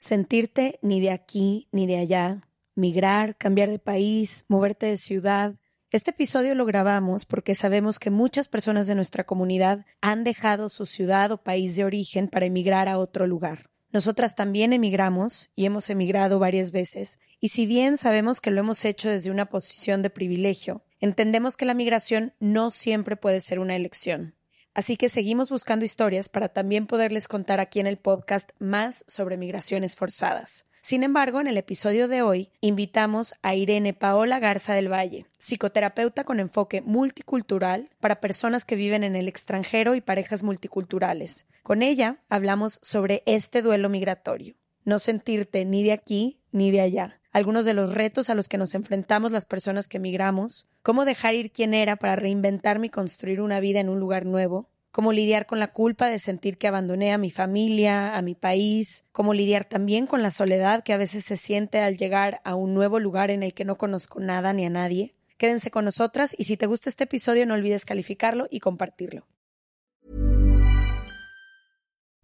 Sentirte ni de aquí ni de allá, migrar, cambiar de país, moverte de ciudad. Este episodio lo grabamos porque sabemos que muchas personas de nuestra comunidad han dejado su ciudad o país de origen para emigrar a otro lugar. Nosotras también emigramos y hemos emigrado varias veces, y si bien sabemos que lo hemos hecho desde una posición de privilegio, entendemos que la migración no siempre puede ser una elección. Así que seguimos buscando historias para también poderles contar aquí en el podcast más sobre migraciones forzadas. Sin embargo, en el episodio de hoy invitamos a Irene Paola Garza del Valle, psicoterapeuta con enfoque multicultural para personas que viven en el extranjero y parejas multiculturales. Con ella hablamos sobre este duelo migratorio, no sentirte ni de aquí ni de allá, algunos de los retos a los que nos enfrentamos las personas que emigramos, cómo dejar ir quien era para reinventarme y construir una vida en un lugar nuevo, cómo lidiar con la culpa de sentir que abandoné a mi familia, a mi país, cómo lidiar también con la soledad que a veces se siente al llegar a un nuevo lugar en el que no conozco nada ni a nadie. Quédense con nosotras y si te gusta este episodio no olvides calificarlo y compartirlo.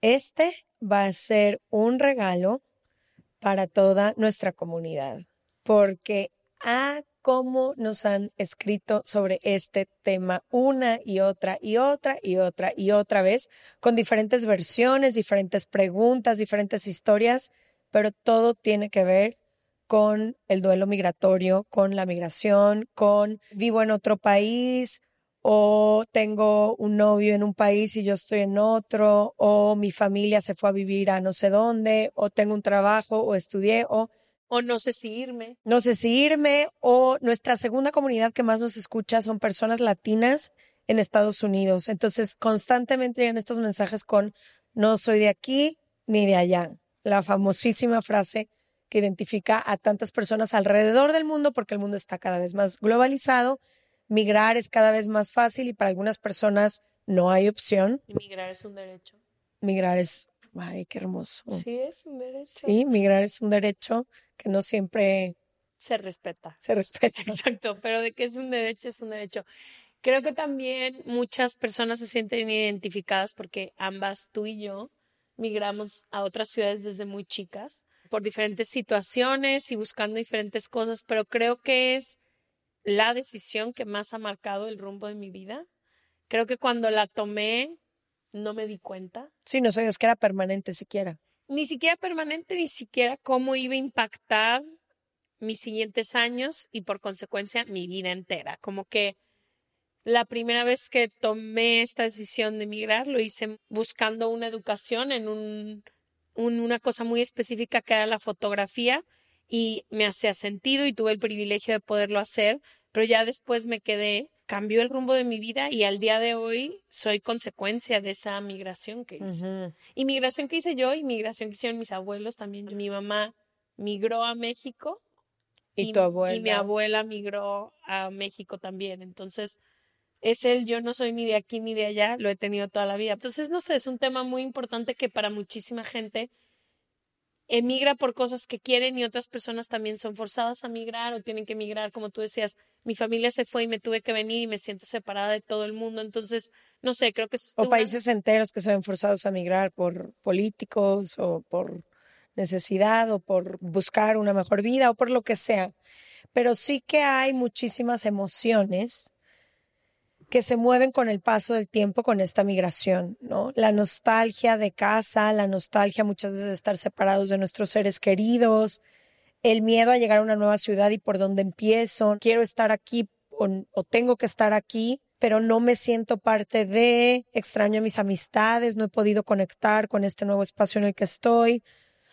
Este va a ser un regalo para toda nuestra comunidad, porque a cómo nos han escrito sobre este tema una y otra y otra y otra y otra vez, con diferentes versiones, diferentes preguntas, diferentes historias, pero todo tiene que ver con el duelo migratorio, con la migración, con vivo en otro país, o tengo un novio en un país y yo estoy en otro, o mi familia se fue a vivir a no sé dónde, o tengo un trabajo, o estudié, o O no sé si irme. no sé si irme, o nuestra segunda comunidad que más nos escucha son personas latinas en Estados Unidos. Entonces, constantemente llegan estos mensajes con no soy de aquí ni de allá. La famosísima frase que identifica a tantas personas alrededor del mundo porque el mundo está cada vez más globalizado migrar es cada vez más fácil y para algunas personas no hay opción. Migrar es un derecho. Migrar es, ay, qué hermoso. Sí, es un derecho. Sí, migrar es un derecho que no siempre Se respeta. se respeta. Exacto, pero de que es un derecho, es un derecho. Creo que también muchas personas se sienten identificadas porque ambas, tú y yo, migramos a otras ciudades desde muy chicas por diferentes situaciones y buscando diferentes cosas, pero creo que es la decisión que más ha marcado el rumbo de mi vida. Creo que cuando la tomé no me di cuenta, Sí, no sabías que era permanente siquiera. ni siquiera permanente, ni siquiera cómo iba a impactar mis siguientes años y por consecuencia mi vida entera. Como que la primera vez que tomé esta decisión de emigrar lo hice buscando una educación en un, un- una cosa muy específica que era la fotografía y me hacía sentido y tuve el privilegio de poderlo hacer, pero ya después me quedé, cambió el rumbo de mi vida y al día de hoy soy consecuencia de esa migración que hice. Inmigración que hice yo, inmigración que hicieron mis abuelos también. Mi mamá migró a México Y tu abuela. y mi abuela migró a México también. Entonces, es el yo no soy ni de aquí ni de allá, lo he tenido toda la vida. Entonces, no sé, es un tema muy importante que para muchísima gente emigra por cosas que quieren y otras personas también son forzadas a migrar o tienen que migrar, como tú decías, mi familia se fue y me tuve que venir y me siento separada de todo el mundo, entonces, no sé, creo que es... O una- países enteros que se ven forzados a migrar por políticos o por necesidad o por buscar una mejor vida o por lo que sea. Pero sí que hay muchísimas emociones que se mueven con el paso del tiempo con esta migración, ¿no? La nostalgia de casa, la nostalgia muchas veces de estar separados de nuestros seres queridos, el miedo a llegar a una nueva ciudad y por dónde empiezo, quiero estar aquí o, o tengo que estar aquí, pero no me siento parte de, extraño a mis amistades, no he podido conectar con este nuevo espacio en el que estoy.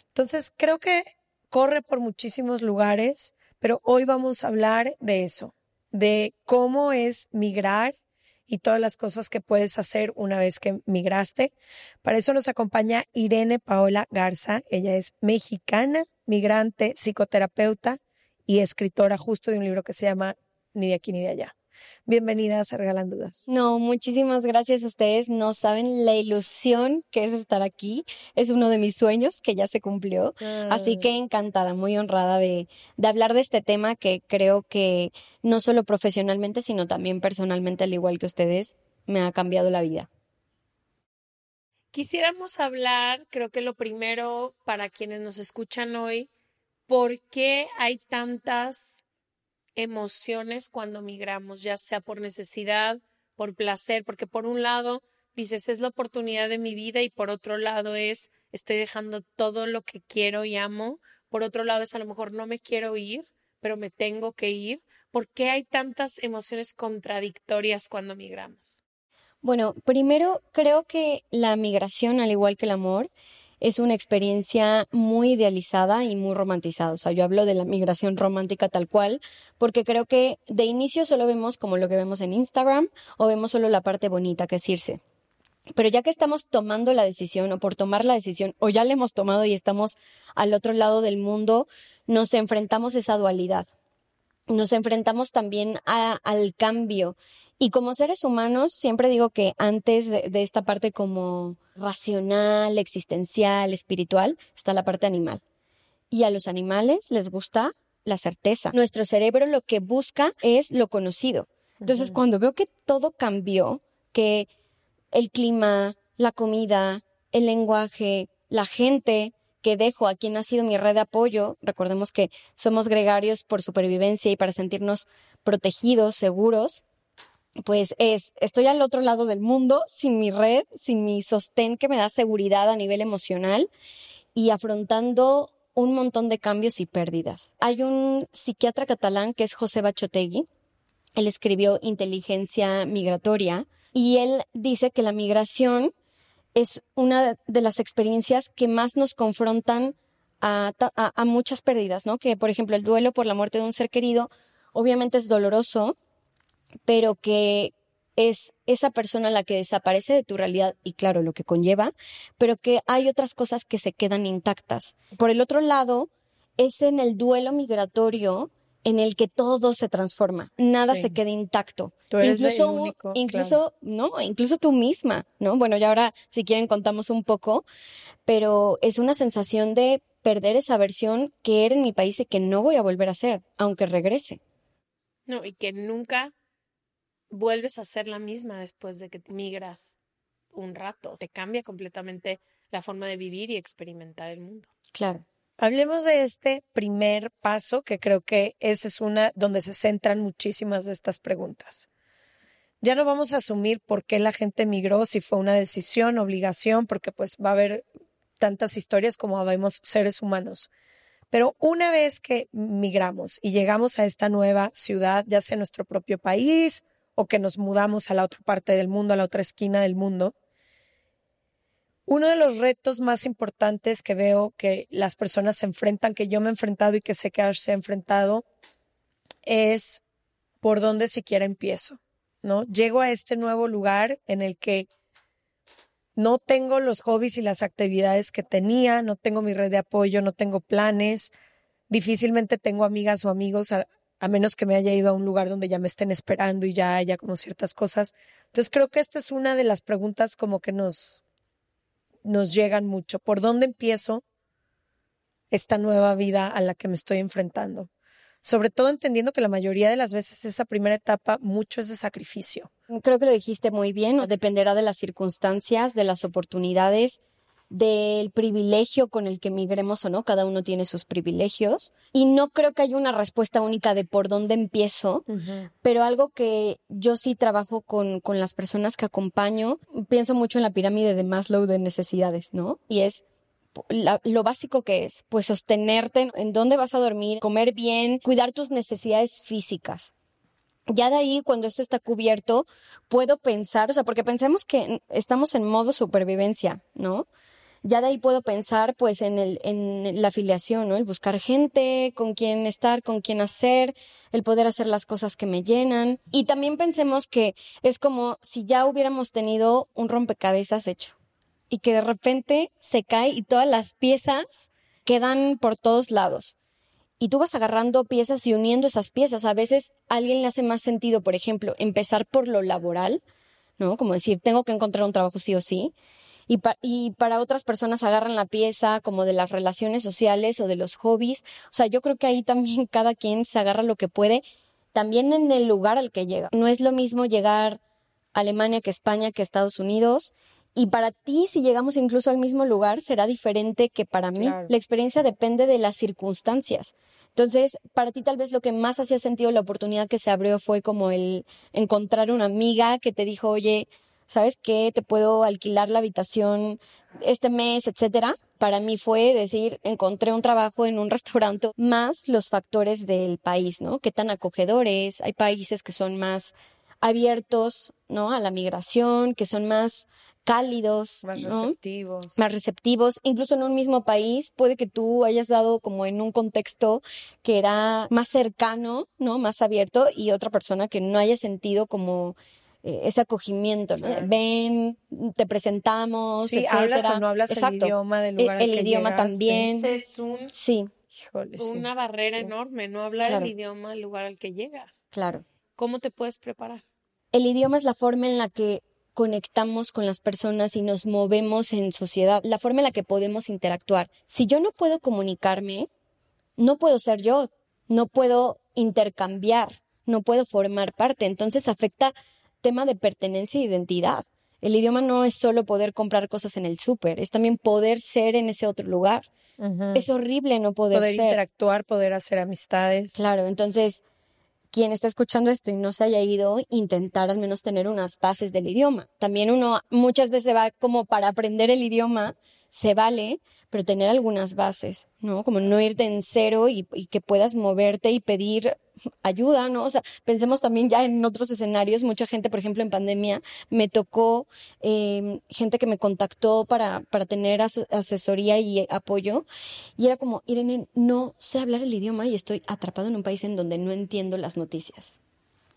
Entonces, creo que corre por muchísimos lugares, pero hoy vamos a hablar de eso, de cómo es migrar y todas las cosas que puedes hacer una vez que migraste. Para eso nos acompaña Irene Paola Garza. Ella es mexicana, migrante, psicoterapeuta y escritora justo de un libro que se llama Ni de aquí ni de allá. Bienvenida a Se Regalan Dudas. No, muchísimas gracias a ustedes. No saben la ilusión que es estar aquí. Es uno de mis sueños que ya se cumplió. Así que encantada, muy honrada de, de hablar de este tema que creo que no solo profesionalmente, sino también personalmente, al igual que ustedes, me ha cambiado la vida. Quisiéramos hablar, creo que lo primero para quienes nos escuchan hoy, ¿por qué hay tantas emociones cuando migramos, ya sea por necesidad, por placer? Porque por un lado dices, es la oportunidad de mi vida y por otro lado es, estoy dejando todo lo que quiero y amo. Por otro lado es, a lo mejor no me quiero ir, pero me tengo que ir. ¿Por qué hay tantas emociones contradictorias cuando migramos? Bueno, primero creo que la migración, al igual que el amor, es una experiencia muy idealizada y muy romantizada. O sea, yo hablo de la migración romántica tal cual, porque creo que de inicio solo vemos como lo que vemos en Instagram o vemos solo la parte bonita que es irse. Pero ya que estamos tomando la decisión o por tomar la decisión o ya la hemos tomado y estamos al otro lado del mundo, nos enfrentamos a esa dualidad. Nos enfrentamos también al cambio. Y como seres humanos, siempre digo que antes de, de esta parte como racional, existencial, espiritual, está la parte animal. Y a los animales les gusta la certeza. Nuestro cerebro lo que busca es lo conocido. Entonces, cuando veo que todo cambió, que el clima, la comida, el lenguaje, la gente que dejo a quien ha sido mi red de apoyo, recordemos que somos gregarios por supervivencia y para sentirnos protegidos, seguros, pues es, estoy al otro lado del mundo sin mi red, sin mi sostén que me da seguridad a nivel emocional y afrontando un montón de cambios y pérdidas. Hay un psiquiatra catalán que es José Bachotegui. Él escribió Inteligencia Migratoria y él dice que la migración es una de las experiencias que más nos confrontan a, a muchas pérdidas, ¿no? Que, por ejemplo, el duelo por la muerte de un ser querido obviamente es doloroso, pero que es esa persona la que desaparece de tu realidad y claro, lo que conlleva, pero que hay otras cosas que se quedan intactas. Por el otro lado, es en el duelo migratorio en el que todo se transforma, nada Sí. se queda intacto. Tú eres el incluso, único, incluso, no, incluso tú misma, ¿no? Bueno, ya ahora, si quieren, contamos un poco, pero es una sensación de perder esa versión que era en mi país y que no voy a volver a ser, aunque regrese. No, y que nunca vuelves a ser la misma después de que migras un rato. Te cambia completamente la forma de vivir y experimentar el mundo. Claro. Hablemos de este primer paso, que creo que esa es una donde se centran muchísimas de estas preguntas. Ya no vamos a asumir por qué la gente migró, si fue una decisión, obligación, porque pues va a haber tantas historias como habemos seres humanos. Pero una vez que migramos y llegamos a esta nueva ciudad, ya sea nuestro propio país o que nos mudamos a la otra parte del mundo, a la otra esquina del mundo, uno de los retos más importantes que veo que las personas se enfrentan, que yo me he enfrentado y que sé que se ha enfrentado, es por dónde siquiera empiezo, ¿no? Llego a este nuevo lugar en el que no tengo los hobbies y las actividades que tenía, no tengo mi red de apoyo, no tengo planes, difícilmente tengo amigas o amigos a menos que me haya ido a un lugar donde ya me estén esperando y ya haya como ciertas cosas. Entonces creo que esta es una de las preguntas como que nos, nos llegan mucho. ¿Por dónde empiezo esta nueva vida a la que me estoy enfrentando? Sobre todo entendiendo que la mayoría de las veces esa primera etapa mucho es de sacrificio. Creo que lo dijiste muy bien, dependerá de las circunstancias, de las oportunidades, del privilegio con el que migremos o no, cada uno tiene sus privilegios. Y no creo que haya una respuesta única de por dónde empiezo, pero algo que yo sí trabajo con, con las personas que acompaño, pienso mucho en la pirámide de Maslow de necesidades, ¿no? Y es lo básico que es, pues sostenerte en dónde vas a dormir, comer bien, cuidar tus necesidades físicas. Ya de ahí, cuando esto está cubierto, puedo pensar, o sea, porque pensemos que estamos en modo supervivencia, ¿no? Ya de ahí puedo pensar, pues, en, la afiliación, ¿no? El buscar gente, con quien estar, con quien hacer, el poder hacer las cosas que me llenan. Y también pensemos que es como si ya hubiéramos tenido un rompecabezas hecho y que de repente se cae y todas las piezas quedan por todos lados. Y tú vas agarrando piezas y uniendo esas piezas. A veces a alguien le hace más sentido, por ejemplo, empezar por lo laboral, ¿no? Como decir, tengo que encontrar un trabajo sí o sí. Y, y, para otras personas agarran la pieza como de las relaciones sociales o de los hobbies. O sea, yo creo que ahí también cada quien se agarra lo que puede, también en el lugar al que llega. No es lo mismo llegar a Alemania que España que Estados Unidos y para ti, si llegamos incluso al mismo lugar, será diferente que para mí. La experiencia depende de las circunstancias. Entonces, para ti tal vez lo que más hacía sentido la oportunidad que se abrió fue como el encontrar una amiga que te dijo, oye, ¿sabes qué? Te puedo alquilar la habitación este mes, etcétera. Para mí fue decir, encontré un trabajo en un restaurante, más los factores del país, ¿no? Qué tan acogedores. Hay países que son más abiertos, ¿no? A la migración, que son más cálidos, más receptivos. Más receptivos. Incluso en un mismo país puede que tú hayas dado como en un contexto que era más cercano, ¿no? Más abierto y otra persona que no haya sentido como eh, ese acogimiento, ¿no? Ven, te presentamos, sí, hablas o no hablas el idioma del lugar el, el idioma también. Es un, sí. una barrera enorme, no hablar el idioma del lugar al que llegas. Claro. ¿Cómo te puedes preparar? El idioma es la forma en la que conectamos con las personas y nos movemos en sociedad, la forma en la que podemos interactuar. Si yo no puedo comunicarme, no puedo ser yo, no puedo intercambiar, no puedo formar parte. Entonces afecta tema de pertenencia e identidad. El idioma no es solo poder comprar cosas en el súper, es también poder ser en ese otro lugar. Es horrible no poder, poder interactuar, poder hacer amistades. Claro, entonces quien está escuchando esto y no se haya ido, intentar al menos tener unas bases del idioma. También uno muchas veces va como para aprender el idioma, se vale, pero tener algunas bases, ¿no? Como no irte en cero y, que puedas moverte y pedir ayuda, ¿no? O sea, pensemos también ya en otros escenarios, mucha gente, por ejemplo, en pandemia, me tocó em, gente que me contactó para, para tener asesoría y apoyo, y era como, Irene, no sé hablar el idioma y estoy atrapado en un país en donde no entiendo las noticias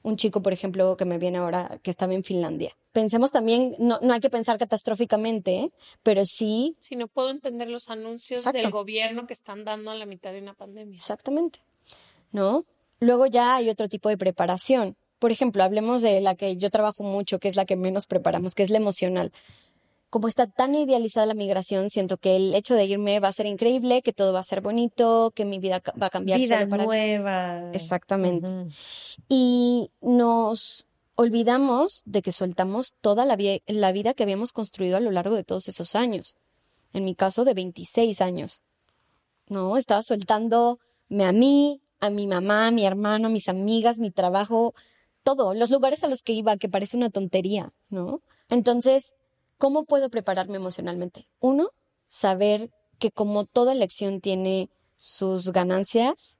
un chico, por ejemplo, que me viene ahora, que estaba en Finlandia. Pensemos también, no, no hay que pensar catastróficamente, pero sí... Si no puedo entender los anuncios del gobierno que están dando a la mitad de una pandemia. Exactamente. ¿No? Luego ya hay otro tipo de preparación. Por ejemplo, hablemos de la que yo trabajo mucho, que es la que menos preparamos, que es la emocional como está tan idealizada la migración, siento que el hecho de irme va a ser increíble, que todo va a ser bonito, que mi vida va a cambiar. Vida nueva. Exactamente. Y nos olvidamos de que soltamos toda la, la vida que habíamos construido a lo largo de todos esos años. En mi caso, de 26 años. ¿No? Estaba soltándome a mí, a mi mamá, a mi hermano, a mis amigas, mi trabajo, todo, los lugares a los que iba, que parece una tontería, ¿no? Entonces, ¿Cómo puedo prepararme emocionalmente? Uno, saber que como toda elección tiene sus ganancias,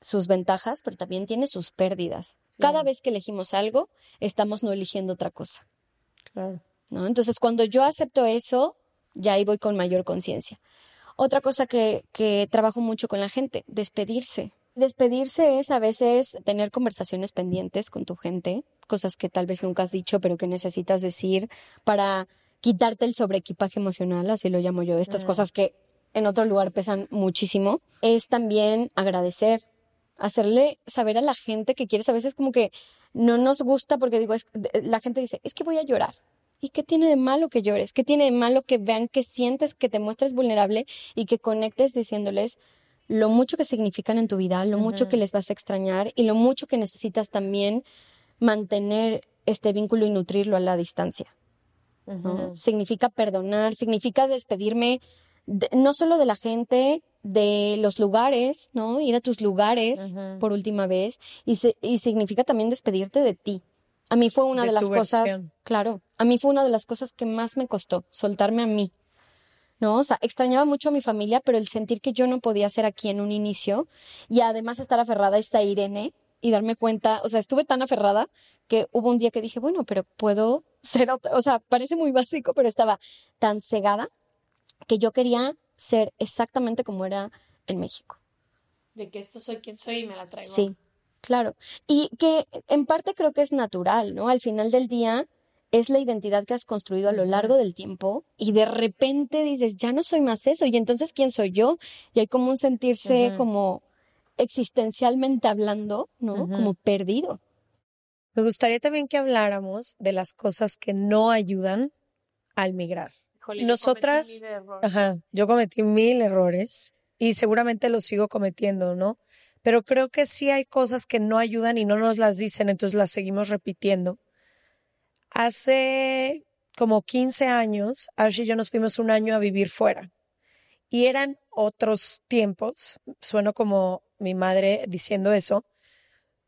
sus ventajas, pero también tiene sus pérdidas. Cada vez que elegimos algo, estamos no eligiendo otra cosa. Claro. ¿no? Entonces, cuando yo acepto eso, ya ahí voy con mayor conciencia. Otra cosa que, que trabajo mucho con la gente, despedirse. Despedirse es a veces tener conversaciones pendientes con tu gente, cosas que tal vez nunca has dicho, pero que necesitas decir para quitarte el sobreequipaje emocional, así lo llamo yo, estas cosas que en otro lugar pesan muchísimo. Es también agradecer, hacerle saber a la gente que quieres. A veces como que no nos gusta porque digo, es- la gente dice, es que voy a llorar. ¿Y qué tiene de malo que llores? ¿Qué tiene de malo que vean que sientes, que te muestres vulnerable y que conectes diciéndoles lo mucho que significan en tu vida, lo mucho que les vas a extrañar y lo mucho que necesitas también mantener este vínculo y nutrirlo a la distancia? ¿no? Significa perdonar, significa despedirme de- no solo de la gente, de los lugares, ¿no? Ir a tus lugares por última vez y, se- y significa también despedirte de ti. A mí fue una De de, las cosas, versión. claro, a mí fue una de las cosas que más me costó, soltarme a mí. ¿No? O sea, extrañaba mucho a mi familia, pero el sentir que yo no podía ser aquí en un inicio y además estar aferrada a esta Irene y darme cuenta, o sea, estuve tan aferrada que hubo un día que dije, bueno, pero puedo ser otra, o sea, parece muy básico, pero estaba tan cegada que yo quería ser exactamente como era en México. De que esto soy quien soy y me la traigo. Sí, claro. Y que en parte creo que es natural, ¿no? Al final del día es la identidad que has construido a lo largo del tiempo y de repente dices, ya no soy más eso, y entonces ¿quién soy yo? Y hay como un sentirse como existencialmente hablando, ¿no? Como perdido. Me gustaría también que habláramos de las cosas que no ayudan al migrar. Híjole, yo Nosotras, cometí mil errores. ajá, yo cometí mil errores y seguramente los sigo cometiendo, ¿no? Pero creo que sí hay cosas que no ayudan y no nos las dicen, entonces las seguimos repitiendo. Hace como 15 años, Ash y yo nos fuimos un año a vivir fuera. Y eran otros tiempos, sueno como mi madre diciendo eso,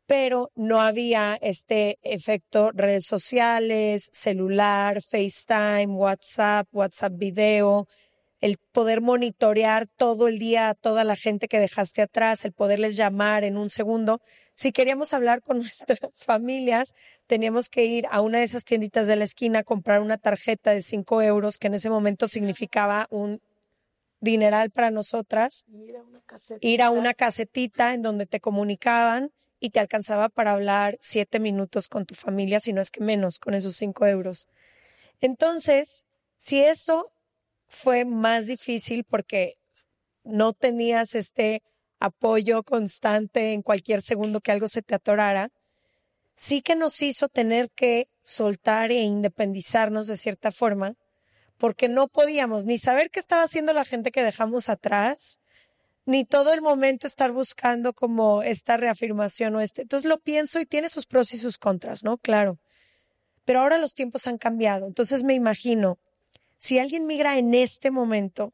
pero no había este efecto redes sociales, celular, FaceTime, WhatsApp, WhatsApp video, el poder monitorear todo el día a toda la gente que dejaste atrás, el poderles llamar en un segundo. Si queríamos hablar con nuestras familias, teníamos que ir a una de esas tienditas de la esquina, comprar una tarjeta de 5 euros, que en ese momento significaba un dineral para nosotras Ir a una caseta. ir a una casetita en donde te comunicaban y te alcanzaba para hablar siete minutos con tu familia, si no es que menos, con esos cinco euros. Entonces, si eso fue más difícil porque no tenías este apoyo constante en cualquier segundo que algo se te atorara, sí que nos hizo tener que soltar e independizarnos de cierta forma, porque no podíamos ni saber qué estaba haciendo la gente que dejamos atrás, ni todo el momento estar buscando como esta reafirmación o este. Entonces lo pienso y tiene sus pros y sus contras, ¿no? Claro. Pero ahora los tiempos han cambiado. Entonces me imagino, si alguien migra en este momento,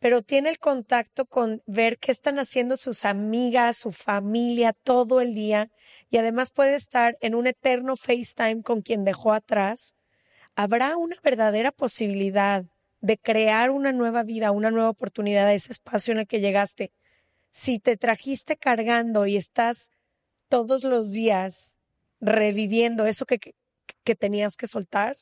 pero tiene el contacto con ver qué están haciendo sus amigas, su familia todo el día y además puede estar en un eterno FaceTime con quien dejó atrás, habrá una verdadera posibilidad de crear una nueva vida, una nueva oportunidad de ese espacio en el que llegaste. Si te trajiste cargando y estás todos los días reviviendo eso que, que, que tenías que soltar,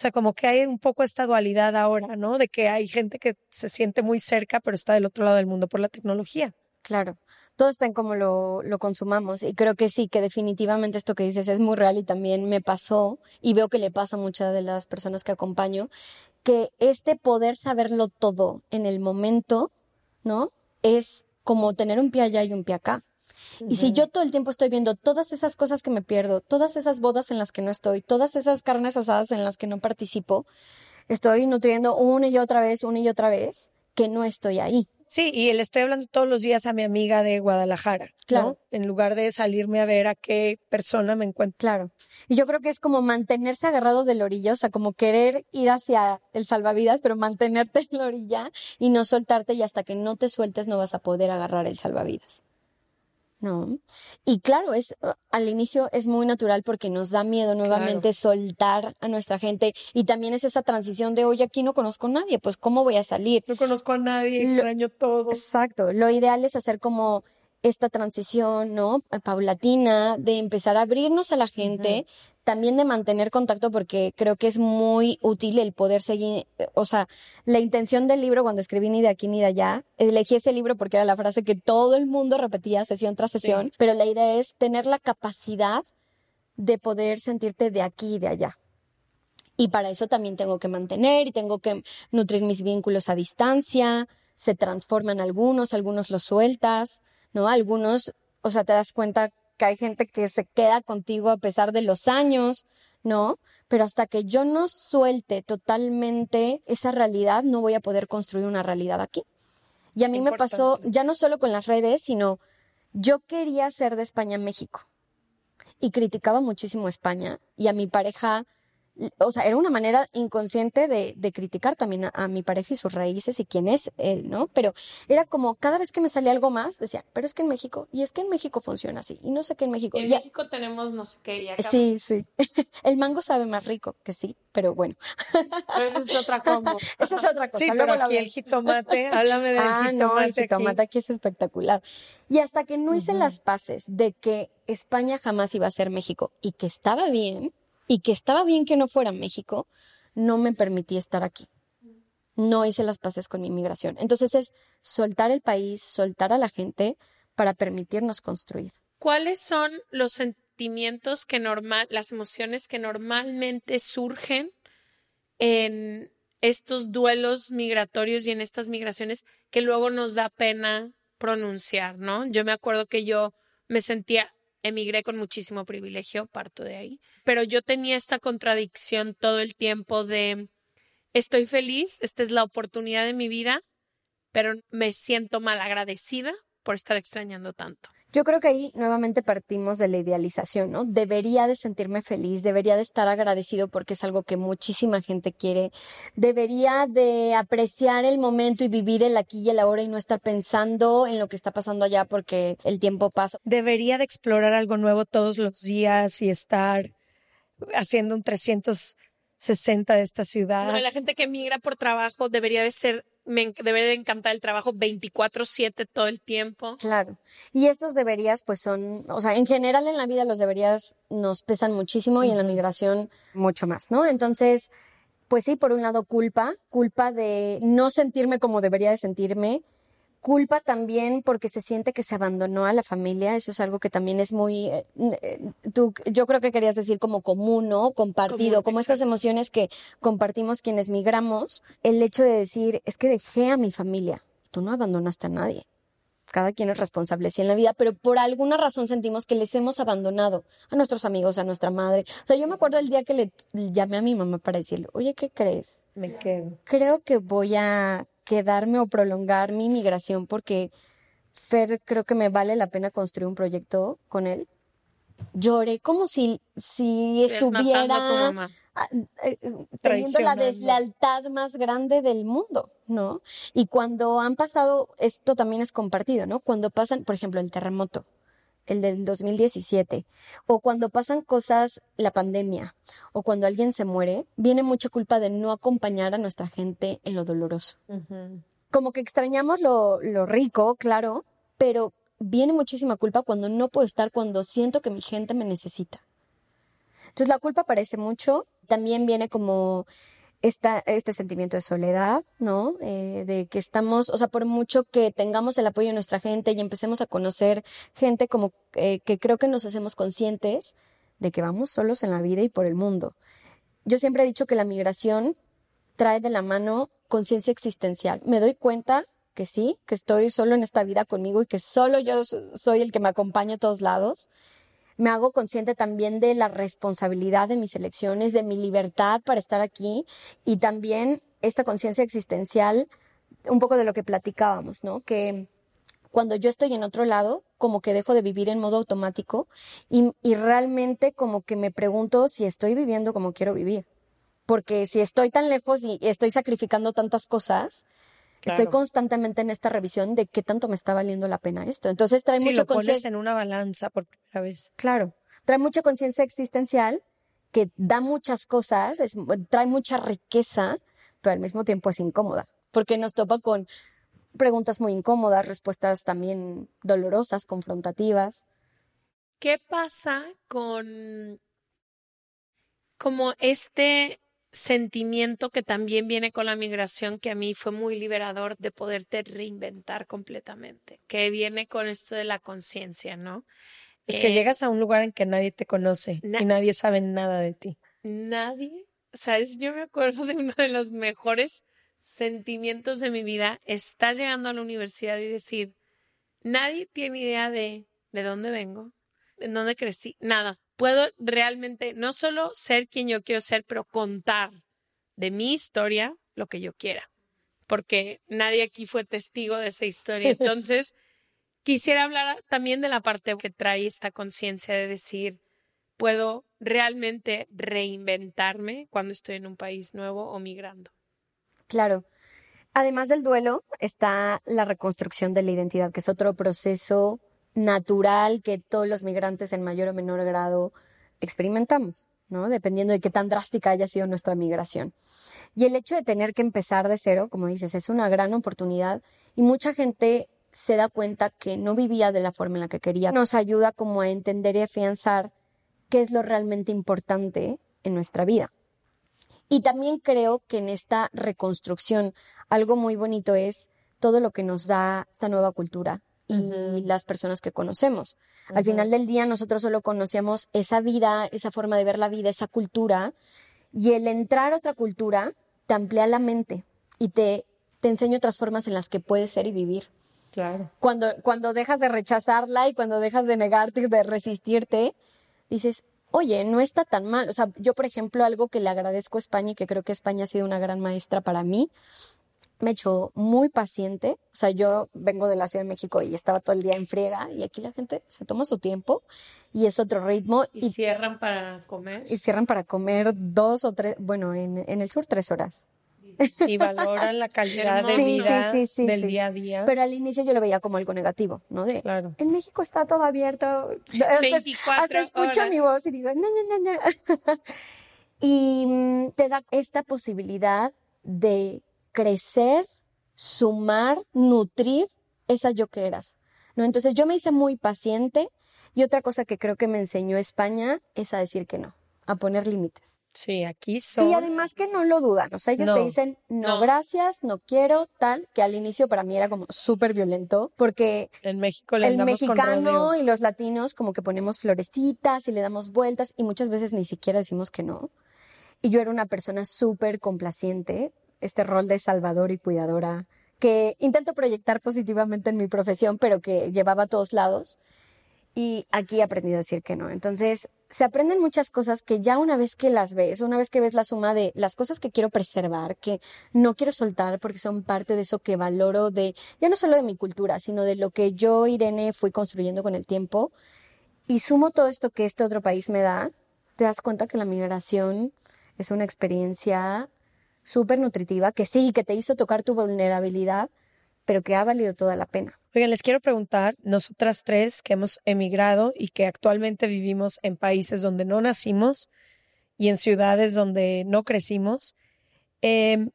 sea, como que hay un poco esta dualidad ahora, ¿no? De que hay gente que se siente muy cerca, pero está del otro lado del mundo por la tecnología. Claro, todo está en cómo lo, lo consumamos y creo que sí, que definitivamente esto que dices es muy real y también me pasó y veo que le pasa a muchas de las personas que acompaño, que este poder saberlo todo en el momento, ¿no? Es como tener un pie allá y un pie acá. Y si yo todo el tiempo estoy viendo todas esas cosas que me pierdo, todas esas bodas en las que no estoy, todas esas carnes asadas en las que no participo, estoy nutriendo una y otra vez, una y otra vez, que no estoy ahí. Sí, y le estoy hablando todos los días a mi amiga de Guadalajara, ¿no? Claro. En lugar de salirme a ver a qué persona me encuentro. Claro. Y yo creo que es como mantenerse agarrado de la orilla, o sea, como querer ir hacia el salvavidas, pero mantenerte en la orilla y no soltarte y hasta que no te sueltes no vas a poder agarrar el salvavidas. ¿No? Y claro, es uh, al inicio es muy natural porque nos da miedo nuevamente soltar a nuestra gente y también es esa transición de, oye, aquí no conozco a nadie, pues ¿cómo voy a salir? No conozco a nadie, Lo- extraño todo. Exacto. Lo ideal es hacer como esta transición, ¿no? Paulatina, de empezar a abrirnos a la gente, también de mantener contacto, porque creo que es muy útil el poder seguir, eh, o sea, la intención del libro cuando escribí ni de aquí ni de allá, elegí ese libro porque era la frase que todo el mundo repetía sesión tras sesión, pero la idea es tener la capacidad de poder sentirte de aquí y de allá. Y para eso también tengo que mantener y tengo que nutrir mis vínculos a distancia, se transforman algunos, algunos los sueltas, ¿no? Algunos, o sea, te das cuenta que hay gente que se queda contigo a pesar de los años, ¿no? Pero hasta que yo no suelte totalmente esa realidad, no voy a poder construir una realidad aquí. Y a mí me pasó, ya no solo con las redes, sino yo quería ser de España México. Y criticaba muchísimo España. Y a mi pareja o sea, era una manera inconsciente de, de criticar también a, mi pareja y sus raíces y quién es él, ¿no? Pero era como cada vez que me salía algo más, decía, pero es que en México, y es que en México funciona así, y no sé qué en México. En México tenemos no sé qué, y acá... Sí, sí. El mango sabe más rico que sí, pero bueno. Pero eso es otra cosa. Eso es otra cosa. Sí, pero aquí el jitomate, háblame del ah, jitomate. No, el jitomate aquí. es espectacular. Y hasta que no hice las paces de que España jamás iba a ser México y que estaba bien, y que estaba bien que no fuera México, no me permití estar aquí. No hice las paces con mi inmigración. Entonces es soltar el país, soltar a la gente para permitirnos construir. ¿Cuáles son los sentimientos que normal, las emociones que normalmente surgen en estos duelos migratorios y en estas migraciones que luego nos da pena pronunciar, ¿no? Yo me acuerdo que yo me sentía emigré con muchísimo privilegio, parto de ahí, pero yo tenía esta contradicción todo el tiempo de estoy feliz, esta es la oportunidad de mi vida, pero me siento mal agradecida por estar extrañando tanto. Yo creo que ahí nuevamente partimos de la idealización, ¿no? Debería de sentirme feliz, debería de estar agradecido porque es algo que muchísima gente quiere, debería de apreciar el momento y vivir el aquí y el ahora y no estar pensando en lo que está pasando allá porque el tiempo pasa. Debería de explorar algo nuevo todos los días y estar haciendo un 360 de esta ciudad. No, la gente que migra por trabajo debería de ser me debería de encantar el trabajo 24/7 todo el tiempo. Claro. Y estos deberías, pues son, o sea, en general en la vida los deberías nos pesan muchísimo y en la migración mucho más, ¿no? Entonces, pues sí, por un lado culpa, culpa de no sentirme como debería de sentirme, culpa también porque se siente que se abandonó a la familia, eso es algo que también es muy, eh, eh, tú, yo creo que querías decir como común, ¿no? Compartido, como estas emociones que compartimos quienes migramos, el hecho de decir, es que dejé a mi familia, tú no abandonaste a nadie. Cada quien es responsable, sí, en la vida, pero por alguna razón sentimos que les hemos abandonado a nuestros amigos, a nuestra madre. O sea, yo me acuerdo el día que le llamé a mi mamá para decirle, oye, ¿qué crees? Me quedo. Creo que voy a quedarme o prolongar mi migración porque Fer creo que me vale la pena construir un proyecto con él. Lloré como si, si estuviera eh, teniendo la deslealtad más grande del mundo, ¿no? Y cuando han pasado, esto también es compartido, ¿no? Cuando pasan, por ejemplo, el terremoto, el del 2017, o cuando pasan cosas, la pandemia, o cuando alguien se muere, viene mucha culpa de no acompañar a nuestra gente en lo doloroso. Como que extrañamos lo, lo rico, claro, pero viene muchísima culpa cuando no puedo estar, cuando siento que mi gente me necesita. Entonces la culpa aparece mucho, también viene como esta, este sentimiento de soledad, ¿no? Eh, de que estamos, o sea, por mucho que tengamos el apoyo de nuestra gente y empecemos a conocer gente como eh, que creo que nos hacemos conscientes de que vamos solos en la vida y por el mundo. Yo siempre he dicho que la migración trae de la mano conciencia existencial. Me doy cuenta que sí, que estoy solo en esta vida conmigo y que solo yo soy el que me acompaña a todos lados me hago consciente también de la responsabilidad de mis elecciones, de mi libertad para estar aquí y también esta conciencia existencial, un poco de lo que platicábamos, ¿no? Que cuando yo estoy en otro lado, como que dejo de vivir en modo automático y, y realmente como que me pregunto si estoy viviendo como quiero vivir. Porque si estoy tan lejos y estoy sacrificando tantas cosas, Estoy constantemente en esta revisión de qué tanto me está valiendo la pena esto. Entonces trae mucha conciencia. en una balanza por primera vez. Claro. Trae mucha conciencia existencial que da muchas cosas, trae mucha riqueza, pero al mismo tiempo es incómoda. Porque nos topa con preguntas muy incómodas, respuestas también dolorosas, confrontativas. ¿Qué pasa con como este sentimiento que también viene con la migración que a mí fue muy liberador de poderte reinventar completamente, que viene con esto de la conciencia, ¿no? Es que eh, llegas a un lugar en que nadie te conoce y nadie sabe nada de ti. Nadie, sabes, yo me acuerdo de uno de los mejores sentimientos de mi vida, estar llegando a la universidad y decir, nadie tiene idea de de dónde vengo, en dónde crecí, nada. Puedo realmente no solo ser quien yo quiero ser, pero contar de mi historia lo que yo quiera, porque nadie aquí fue testigo de esa historia. Entonces, quisiera hablar también de la parte que trae esta conciencia de decir, puedo realmente reinventarme cuando estoy en un país nuevo o migrando. Claro. Además del duelo está la reconstrucción de la identidad, que es otro proceso natural que todos los migrantes en mayor o menor grado experimentamos, ¿no? Dependiendo de qué tan drástica haya sido nuestra migración. Y el hecho de tener que empezar de cero, como dices, es una gran oportunidad y mucha gente se da cuenta que no vivía de la forma en la que quería. Nos ayuda como a entender y afianzar qué es lo realmente importante en nuestra vida. Y también creo que en esta reconstrucción algo muy bonito es todo lo que nos da esta nueva cultura, y las personas que conocemos. Al final del día nosotros solo conocemos esa vida, esa forma de ver la vida, esa cultura, y el entrar a otra cultura te amplía la mente y te, te enseña otras formas en las que puedes ser y vivir. Claro. Cuando, cuando dejas de rechazarla y cuando dejas de negarte de resistirte, dices, oye, no está tan mal. O sea, yo, por ejemplo, algo que le agradezco a España y que creo que España ha sido una gran maestra para mí, me he hecho muy paciente. O sea, yo vengo de la Ciudad de México y estaba todo el día en friega y aquí la gente se toma su tiempo y es otro ritmo. Y, cierran para comer. Y cierran para comer dos o tres, bueno, en, en el sur tres horas. Y valoran la calidad de vida del día a día. Pero al inicio yo lo veía como algo negativo, ¿no? De, claro. En México está todo abierto. 24 hasta escucho mi voz y digo, no, no, no, no. y mm, te da esta posibilidad de crecer, sumar, nutrir esa yo que eras. ¿no? Entonces yo me hice muy paciente y otra cosa que creo que me enseñó España es a decir que no, a poner límites. Sí, aquí son. Y además que no lo dudan, o sea, ellos te dicen, no, gracias, no quiero, tal, que al inicio para mí era como súper violento, porque en México le el mexicano y los latinos como que ponemos florecitas y le damos vueltas y muchas veces ni siquiera decimos que no. Y yo era una persona súper complaciente, este rol de salvador y cuidadora que intento proyectar positivamente en mi profesión, pero que llevaba a todos lados. Y aquí he aprendido a decir que no. Entonces, se aprenden muchas cosas que ya una vez que las ves, una vez que ves la suma de las cosas que quiero preservar, que no quiero soltar porque son parte de eso que valoro de, ya no solo de mi cultura, sino de lo que yo, Irene, fui construyendo con el tiempo, y sumo todo esto que este otro país me da, te das cuenta que la migración es una experiencia súper nutritiva, que sí, que te hizo tocar tu vulnerabilidad, pero que ha valido toda la pena. Oigan, les quiero preguntar, nosotras tres que hemos emigrado y que actualmente vivimos en países donde no nacimos y en ciudades donde no crecimos, em,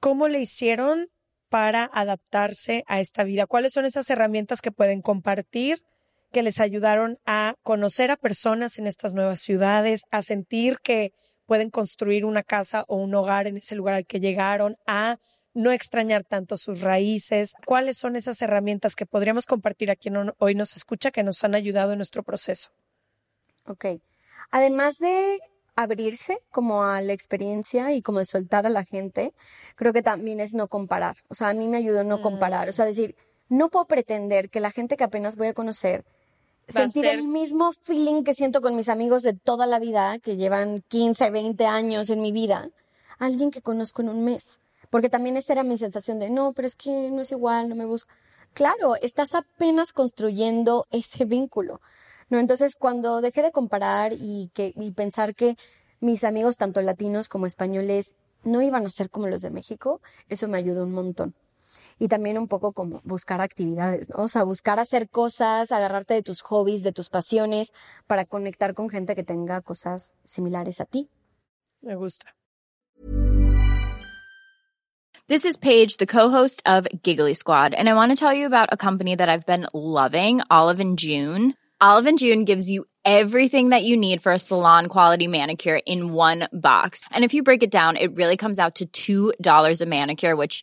¿cómo le hicieron para adaptarse a esta vida? ¿Cuáles son esas herramientas que pueden compartir que les ayudaron a conocer a personas en estas nuevas ciudades, a sentir que pueden construir una casa o un hogar en ese lugar al que llegaron, a no extrañar tanto sus raíces. ¿Cuáles son esas herramientas que podríamos compartir a quien hoy nos escucha que nos han ayudado en nuestro proceso? Ok. Además de abrirse como a la experiencia y como de soltar a la gente, creo que también es no comparar. O sea, a mí me ayudó no comparar. O sea, decir, no puedo pretender que la gente que apenas voy a conocer sentir el mismo feeling que siento con mis amigos de toda la vida, que llevan 15, 20 años en mi vida, alguien que conozco en un mes. Porque también esa era mi sensación de, no, pero es que no es igual, no me busco. Claro, estás apenas construyendo ese vínculo. ¿no? Entonces, cuando dejé de comparar y, que, y pensar que mis amigos, tanto latinos como españoles, no iban a ser como los de México, eso me ayudó un montón y también un poco como buscar actividades, ¿no? O sea, buscar hacer cosas, agarrarte de tus hobbies, de tus pasiones, para conectar con gente que tenga cosas similares a ti. Me gusta. This is Paige, the co-host of Giggly Squad, and I want to tell you about a company that I've been loving, Olive and June. Olive and June gives you everything that you need for a salon quality manicure in one box. And if you break it down, it really comes out to $2 a manicure, which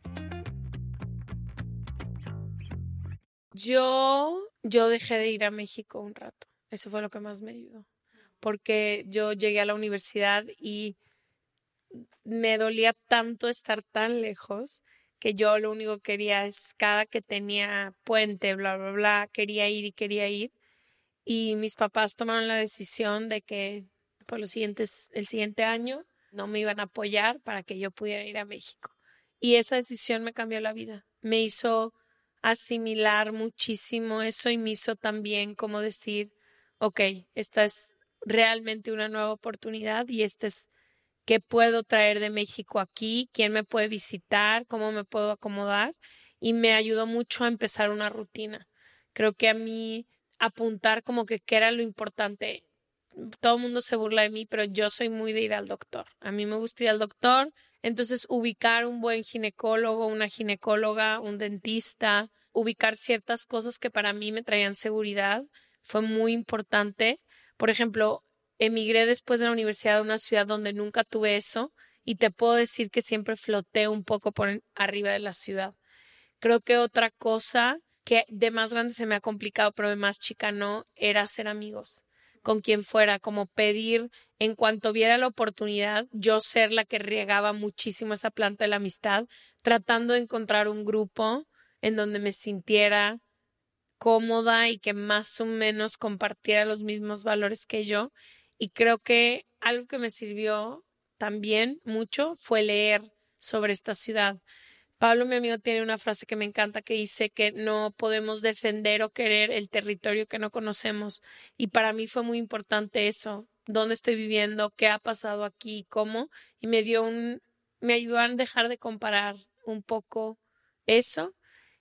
Yo, yo dejé de ir a México un rato. Eso fue lo que más me ayudó. Porque yo llegué a la universidad y me dolía tanto estar tan lejos que yo lo único que quería es cada que tenía puente, bla, bla, bla, quería ir y quería ir. Y mis papás tomaron la decisión de que por los siguientes, el siguiente año no me iban a apoyar para que yo pudiera ir a México. Y esa decisión me cambió la vida. Me hizo asimilar muchísimo eso y me hizo también como decir, ok, esta es realmente una nueva oportunidad y esta es qué puedo traer de México aquí, quién me puede visitar, cómo me puedo acomodar y me ayudó mucho a empezar una rutina. Creo que a mí apuntar como que qué era lo importante. Todo el mundo se burla de mí, pero yo soy muy de ir al doctor. A mí me gusta ir al doctor, entonces ubicar un buen ginecólogo, una ginecóloga, un dentista, ubicar ciertas cosas que para mí me traían seguridad fue muy importante. Por ejemplo, emigré después de la universidad a una ciudad donde nunca tuve eso y te puedo decir que siempre floté un poco por arriba de la ciudad. Creo que otra cosa que de más grande se me ha complicado, pero de más chica no, era hacer amigos con quien fuera, como pedir en cuanto viera la oportunidad, yo ser la que regaba muchísimo esa planta de la amistad, tratando de encontrar un grupo en donde me sintiera cómoda y que más o menos compartiera los mismos valores que yo. Y creo que algo que me sirvió también mucho fue leer sobre esta ciudad. Pablo, mi amigo, tiene una frase que me encanta que dice que no podemos defender o querer el territorio que no conocemos. Y para mí fue muy importante eso, dónde estoy viviendo, qué ha pasado aquí, cómo. Y me dio un, me ayudó a dejar de comparar un poco eso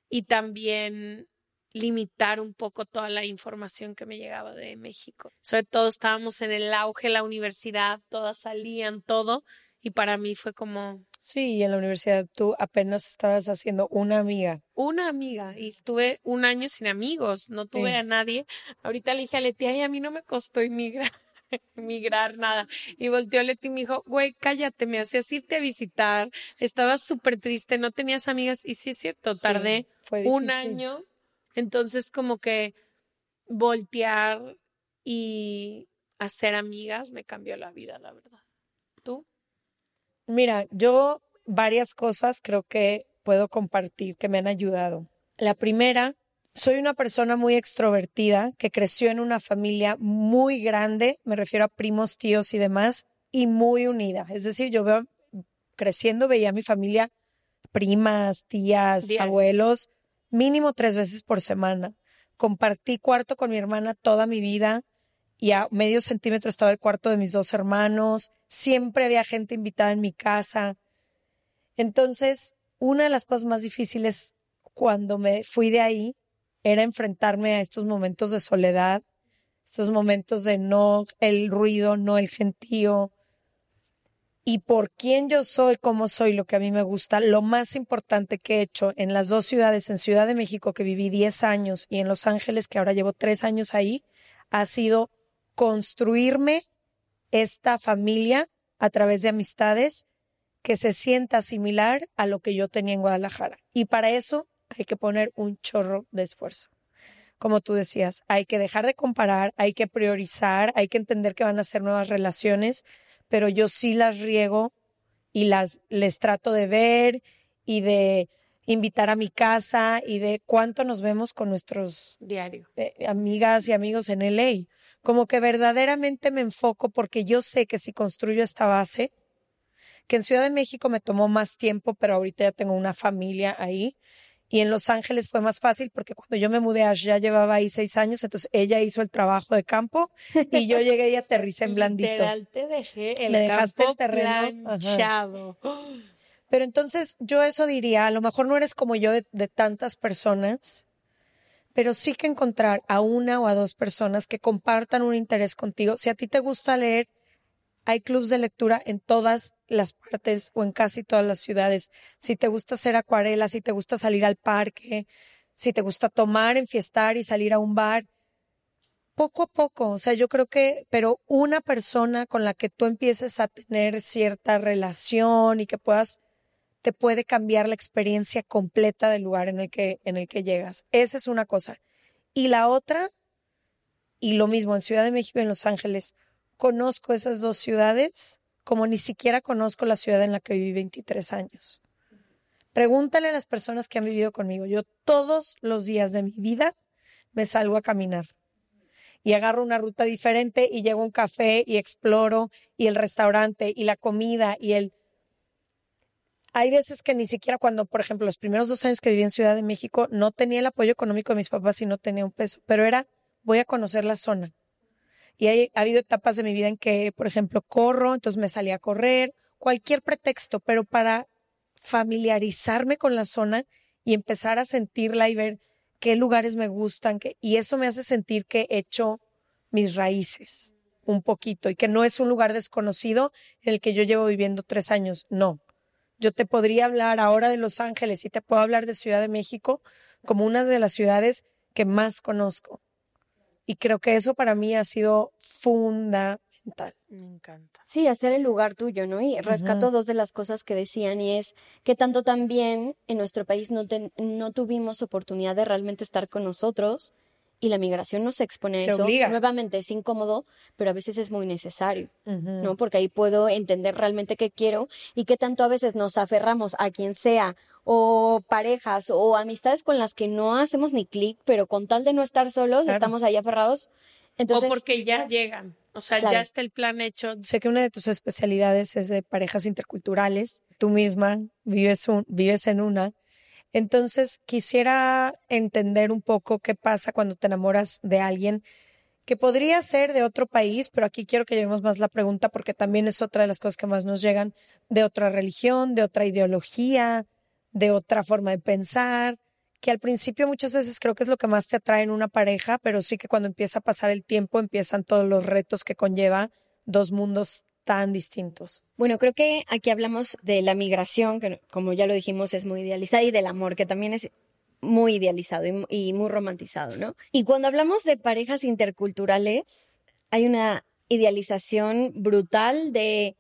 y también limitar un poco toda la información que me llegaba de México. Sobre todo estábamos en el auge, la universidad, todas salían, todo, Y para mí fue como Sí, y en la universidad tú apenas estabas haciendo una amiga. una amiga y estuve un año sin amigos, no tuve Sí. a nadie. Ahorita le dije a Leti, ay, a mí no me costó emigrar, emigrar nada. Y volteó Leti y me dijo, güey, cállate, me hacías irte a visitar, estabas súper triste, no tenías amigas. Y sí es cierto, tardé un año. Entonces como que voltear y hacer amigas me cambió la vida, la verdad. Mira, yo varias cosas creo que puedo compartir que me han ayudado. La primera, soy una persona muy extrovertida que creció en una familia muy grande, me refiero a primos, tíos y demás, y muy unida. Es decir, yo veo, creciendo veía a mi familia, primas, tías, abuelos, mínimo tres veces por semana. Compartí cuarto con mi hermana toda mi vida y a medio centímetro estaba el cuarto de mis dos hermanos. Siempre había gente invitada en mi casa. Entonces, una de las cosas más difíciles cuando me fui de ahí era enfrentarme a estos momentos de soledad, estos momentos de no el ruido, no el gentío. Y por quién yo soy, cómo soy, lo que a mí me gusta, lo más importante que he hecho en las dos ciudades, en Ciudad de México, que viví 10 años, y en Los Ángeles, que ahora llevo tres años ahí, ha sido construirme esta familia a través de amistades que se sienta similar a lo que yo tenía en Guadalajara. Y para eso hay que poner un chorro de esfuerzo. Como tú decías, hay que dejar de comparar, hay que priorizar, hay que entender que van a ser nuevas relaciones, pero yo sí las riego y las les trato de ver y de invitar a mi casa y de cuánto nos vemos con nuestros Diario. eh, amigas y amigos en LA. Como que verdaderamente me enfoco porque yo sé que si construyo esta base, que en Ciudad de México me tomó más tiempo, pero ahorita ya tengo una familia ahí. Y en Los Ángeles fue más fácil porque cuando yo me mudé allá llevaba ahí seis años, entonces ella hizo el trabajo de campo y yo llegué y aterricé en blandito. Literal, te dejé el Me dejaste el campo terreno, ajá. planchado. Pero entonces yo eso diría, a lo mejor no eres como yo de, de tantas personas, pero sí que encontrar a una o a dos personas que compartan un interés contigo. Si a ti te gusta leer, hay clubs de lectura en todas las partes o en casi todas las ciudades. Si te gusta hacer acuarela, si te gusta salir al parque, si te gusta tomar, enfiestar y salir a un bar, poco a poco, o sea, yo creo que, pero una persona con la que tú empieces a tener cierta relación y que puedas, te puede cambiar la experiencia completa del lugar en el que, en el que llegas. Esa es una cosa. Y la otra, y lo mismo en Ciudad de México y en Los Ángeles, conozco esas dos ciudades como ni siquiera conozco la ciudad en la que viví 23 años. Pregúntale a las personas que han vivido conmigo. Yo todos los días de mi vida me salgo a caminar y agarro una ruta diferente y llego a un café y exploro y el restaurante y la comida y el... Hay veces que ni siquiera cuando, por ejemplo, los primeros dos años que viví en Ciudad de México no tenía el apoyo económico de mis papás y no tenía un peso, pero era voy a conocer la zona. Y hay, ha habido etapas de mi vida en que, por ejemplo, corro, entonces me salí a correr, cualquier pretexto, pero para familiarizarme con la zona y empezar a sentirla y ver qué lugares me gustan, que, y eso me hace sentir que he hecho mis raíces un poquito y que no es un lugar desconocido en el que yo llevo viviendo tres años, no. Yo te podría hablar ahora de Los Ángeles y te puedo hablar de Ciudad de México como una de las ciudades que más conozco. Y creo que eso para mí ha sido fundamental. Me encanta. Sí, hacer el lugar tuyo, ¿no? Y rescato dos de las cosas que decían y es que tanto también en nuestro país no, no tuvimos oportunidad de realmente estar con nosotros y la migración nos expone a eso. obliga. Nuevamente es incómodo, pero a veces es muy necesario. ¿no? Porque ahí puedo entender realmente qué quiero y qué tanto a veces nos aferramos a quien sea o parejas o amistades con las que no hacemos ni clic, pero con tal de no estar solos, Claro. estamos ahí aferrados. Entonces, o porque ya llegan. O sea, Claro. ya está el plan hecho. Sé que una de tus especialidades es de parejas interculturales. Tú misma vives, un- vives en una. Entonces, quisiera entender un poco qué pasa cuando te enamoras de alguien que podría ser de otro país, pero aquí quiero que llevemos más la pregunta porque también es otra de las cosas que más nos llegan, de otra religión, de otra ideología, de otra forma de pensar, que al principio muchas veces creo que es lo que más te atrae en una pareja, pero sí que cuando empieza a pasar el tiempo empiezan todos los retos que conlleva dos mundos tan distintos? Bueno, creo que aquí hablamos de la migración, que como ya lo dijimos es muy idealizada, y del amor, que también es muy idealizado y, y muy romantizado, ¿no? Y cuando hablamos de parejas interculturales, hay una idealización brutal de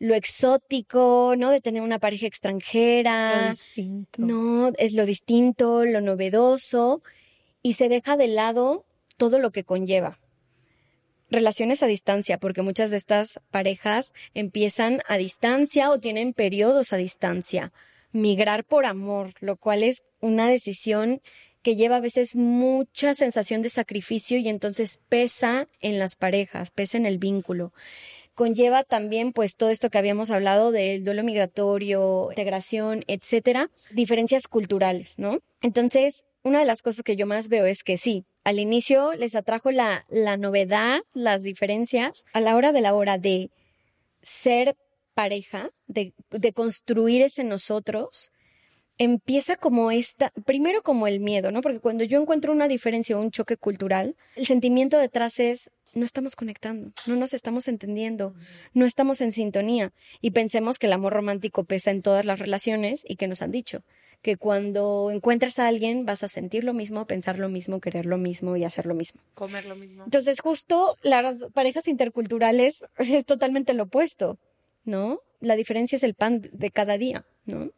lo exótico, ¿no? De tener una pareja extranjera. Lo distinto. No, es lo distinto, lo novedoso, y se deja de lado todo lo que conlleva. Relaciones a distancia, porque muchas de estas parejas empiezan a distancia o tienen periodos a distancia. Migrar por amor, lo cual es una decisión que lleva a veces mucha sensación de sacrificio y entonces pesa en las parejas, pesa en el vínculo. Conlleva también pues todo esto que habíamos hablado del duelo migratorio, integración, etcétera, diferencias culturales, ¿no? Entonces, una de las cosas que yo más veo es que sí, al inicio les atrajo la, la novedad, las diferencias, a la hora de la hora de ser pareja, de, de construir ese nosotros, empieza como esta, primero como el miedo, ¿no? Porque cuando yo encuentro una diferencia o un choque cultural, el sentimiento detrás es no estamos conectando, no nos estamos entendiendo, no estamos en sintonía y pensemos que el amor romántico pesa en todas las relaciones y que nos han dicho que cuando encuentres a alguien vas a sentir lo mismo, pensar lo mismo, querer lo mismo y hacer lo mismo. Comer lo mismo. Entonces, justo las parejas interculturales es totalmente lo opuesto, ¿no? La diferencia es el pan de cada día, ¿no?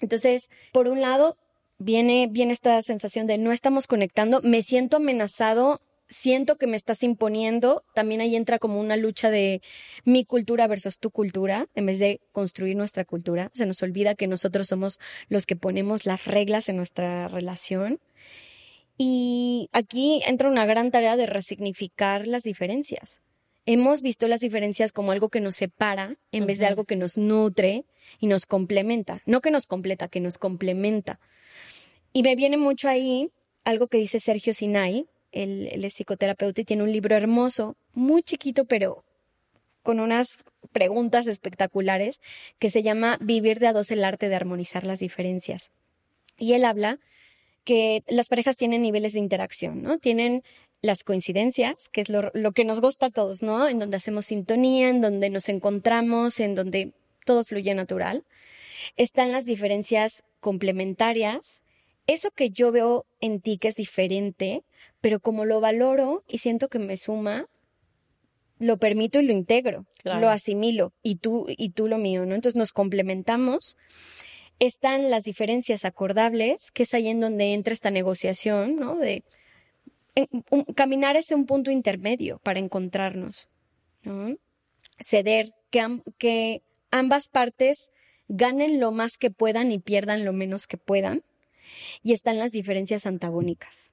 Entonces, por un lado, viene, viene esta sensación de no estamos conectando, me siento amenazado, siento que me estás imponiendo, también ahí entra como una lucha de mi cultura versus tu cultura, en vez de construir nuestra cultura. Se nos olvida que nosotros somos los que ponemos las reglas en nuestra relación. Y aquí entra una gran tarea de resignificar las diferencias. Hemos visto las diferencias como algo que nos separa en vez de algo que nos nutre y nos complementa. No que nos completa, que nos complementa. Y me viene mucho ahí algo que dice Sergio Sinai, él, él es psicoterapeuta y tiene un libro hermoso, muy chiquito, pero con unas preguntas espectaculares, que se llama Vivir de a dos el arte de armonizar las diferencias. Y él habla que las parejas tienen niveles de interacción, ¿no? Tienen las coincidencias, que es lo, lo, que nos gusta a todos, ¿no? En donde hacemos sintonía, en donde nos encontramos, en donde todo fluye natural. Están las diferencias complementarias, eso que yo veo en ti que es diferente, pero como lo valoro y siento que me suma, lo permito y lo integro, claro. lo asimilo y tú y tú lo mío, ¿no? Entonces nos complementamos. Están las diferencias acordables, que es ahí en donde entra esta negociación, ¿no? De en, un, caminar es un punto intermedio para encontrarnos, ¿no? Ceder, que, que ambas partes ganen lo más que puedan y pierdan lo menos que puedan. Y están las diferencias antagónicas,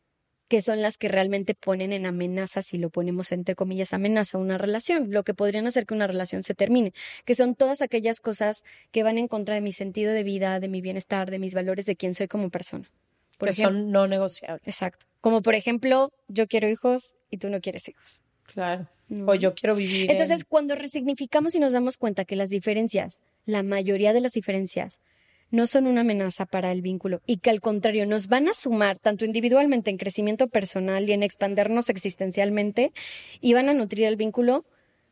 que son las que realmente ponen en amenaza, si lo ponemos entre comillas, amenaza una relación, lo que podrían hacer que una relación se termine, que son todas aquellas cosas que van en contra de mi sentido de vida, de mi bienestar, de mis valores, de quién soy como persona. Por que ejemplo, son no negociables. Exacto. Como por ejemplo, yo quiero hijos y tú no quieres hijos. Claro. No. O yo quiero vivir. Entonces, en... cuando resignificamos y nos damos cuenta que las diferencias, la mayoría de las diferencias, no son una amenaza para el vínculo y que al contrario nos van a sumar tanto individualmente en crecimiento personal y en expandernos existencialmente y van a nutrir el vínculo,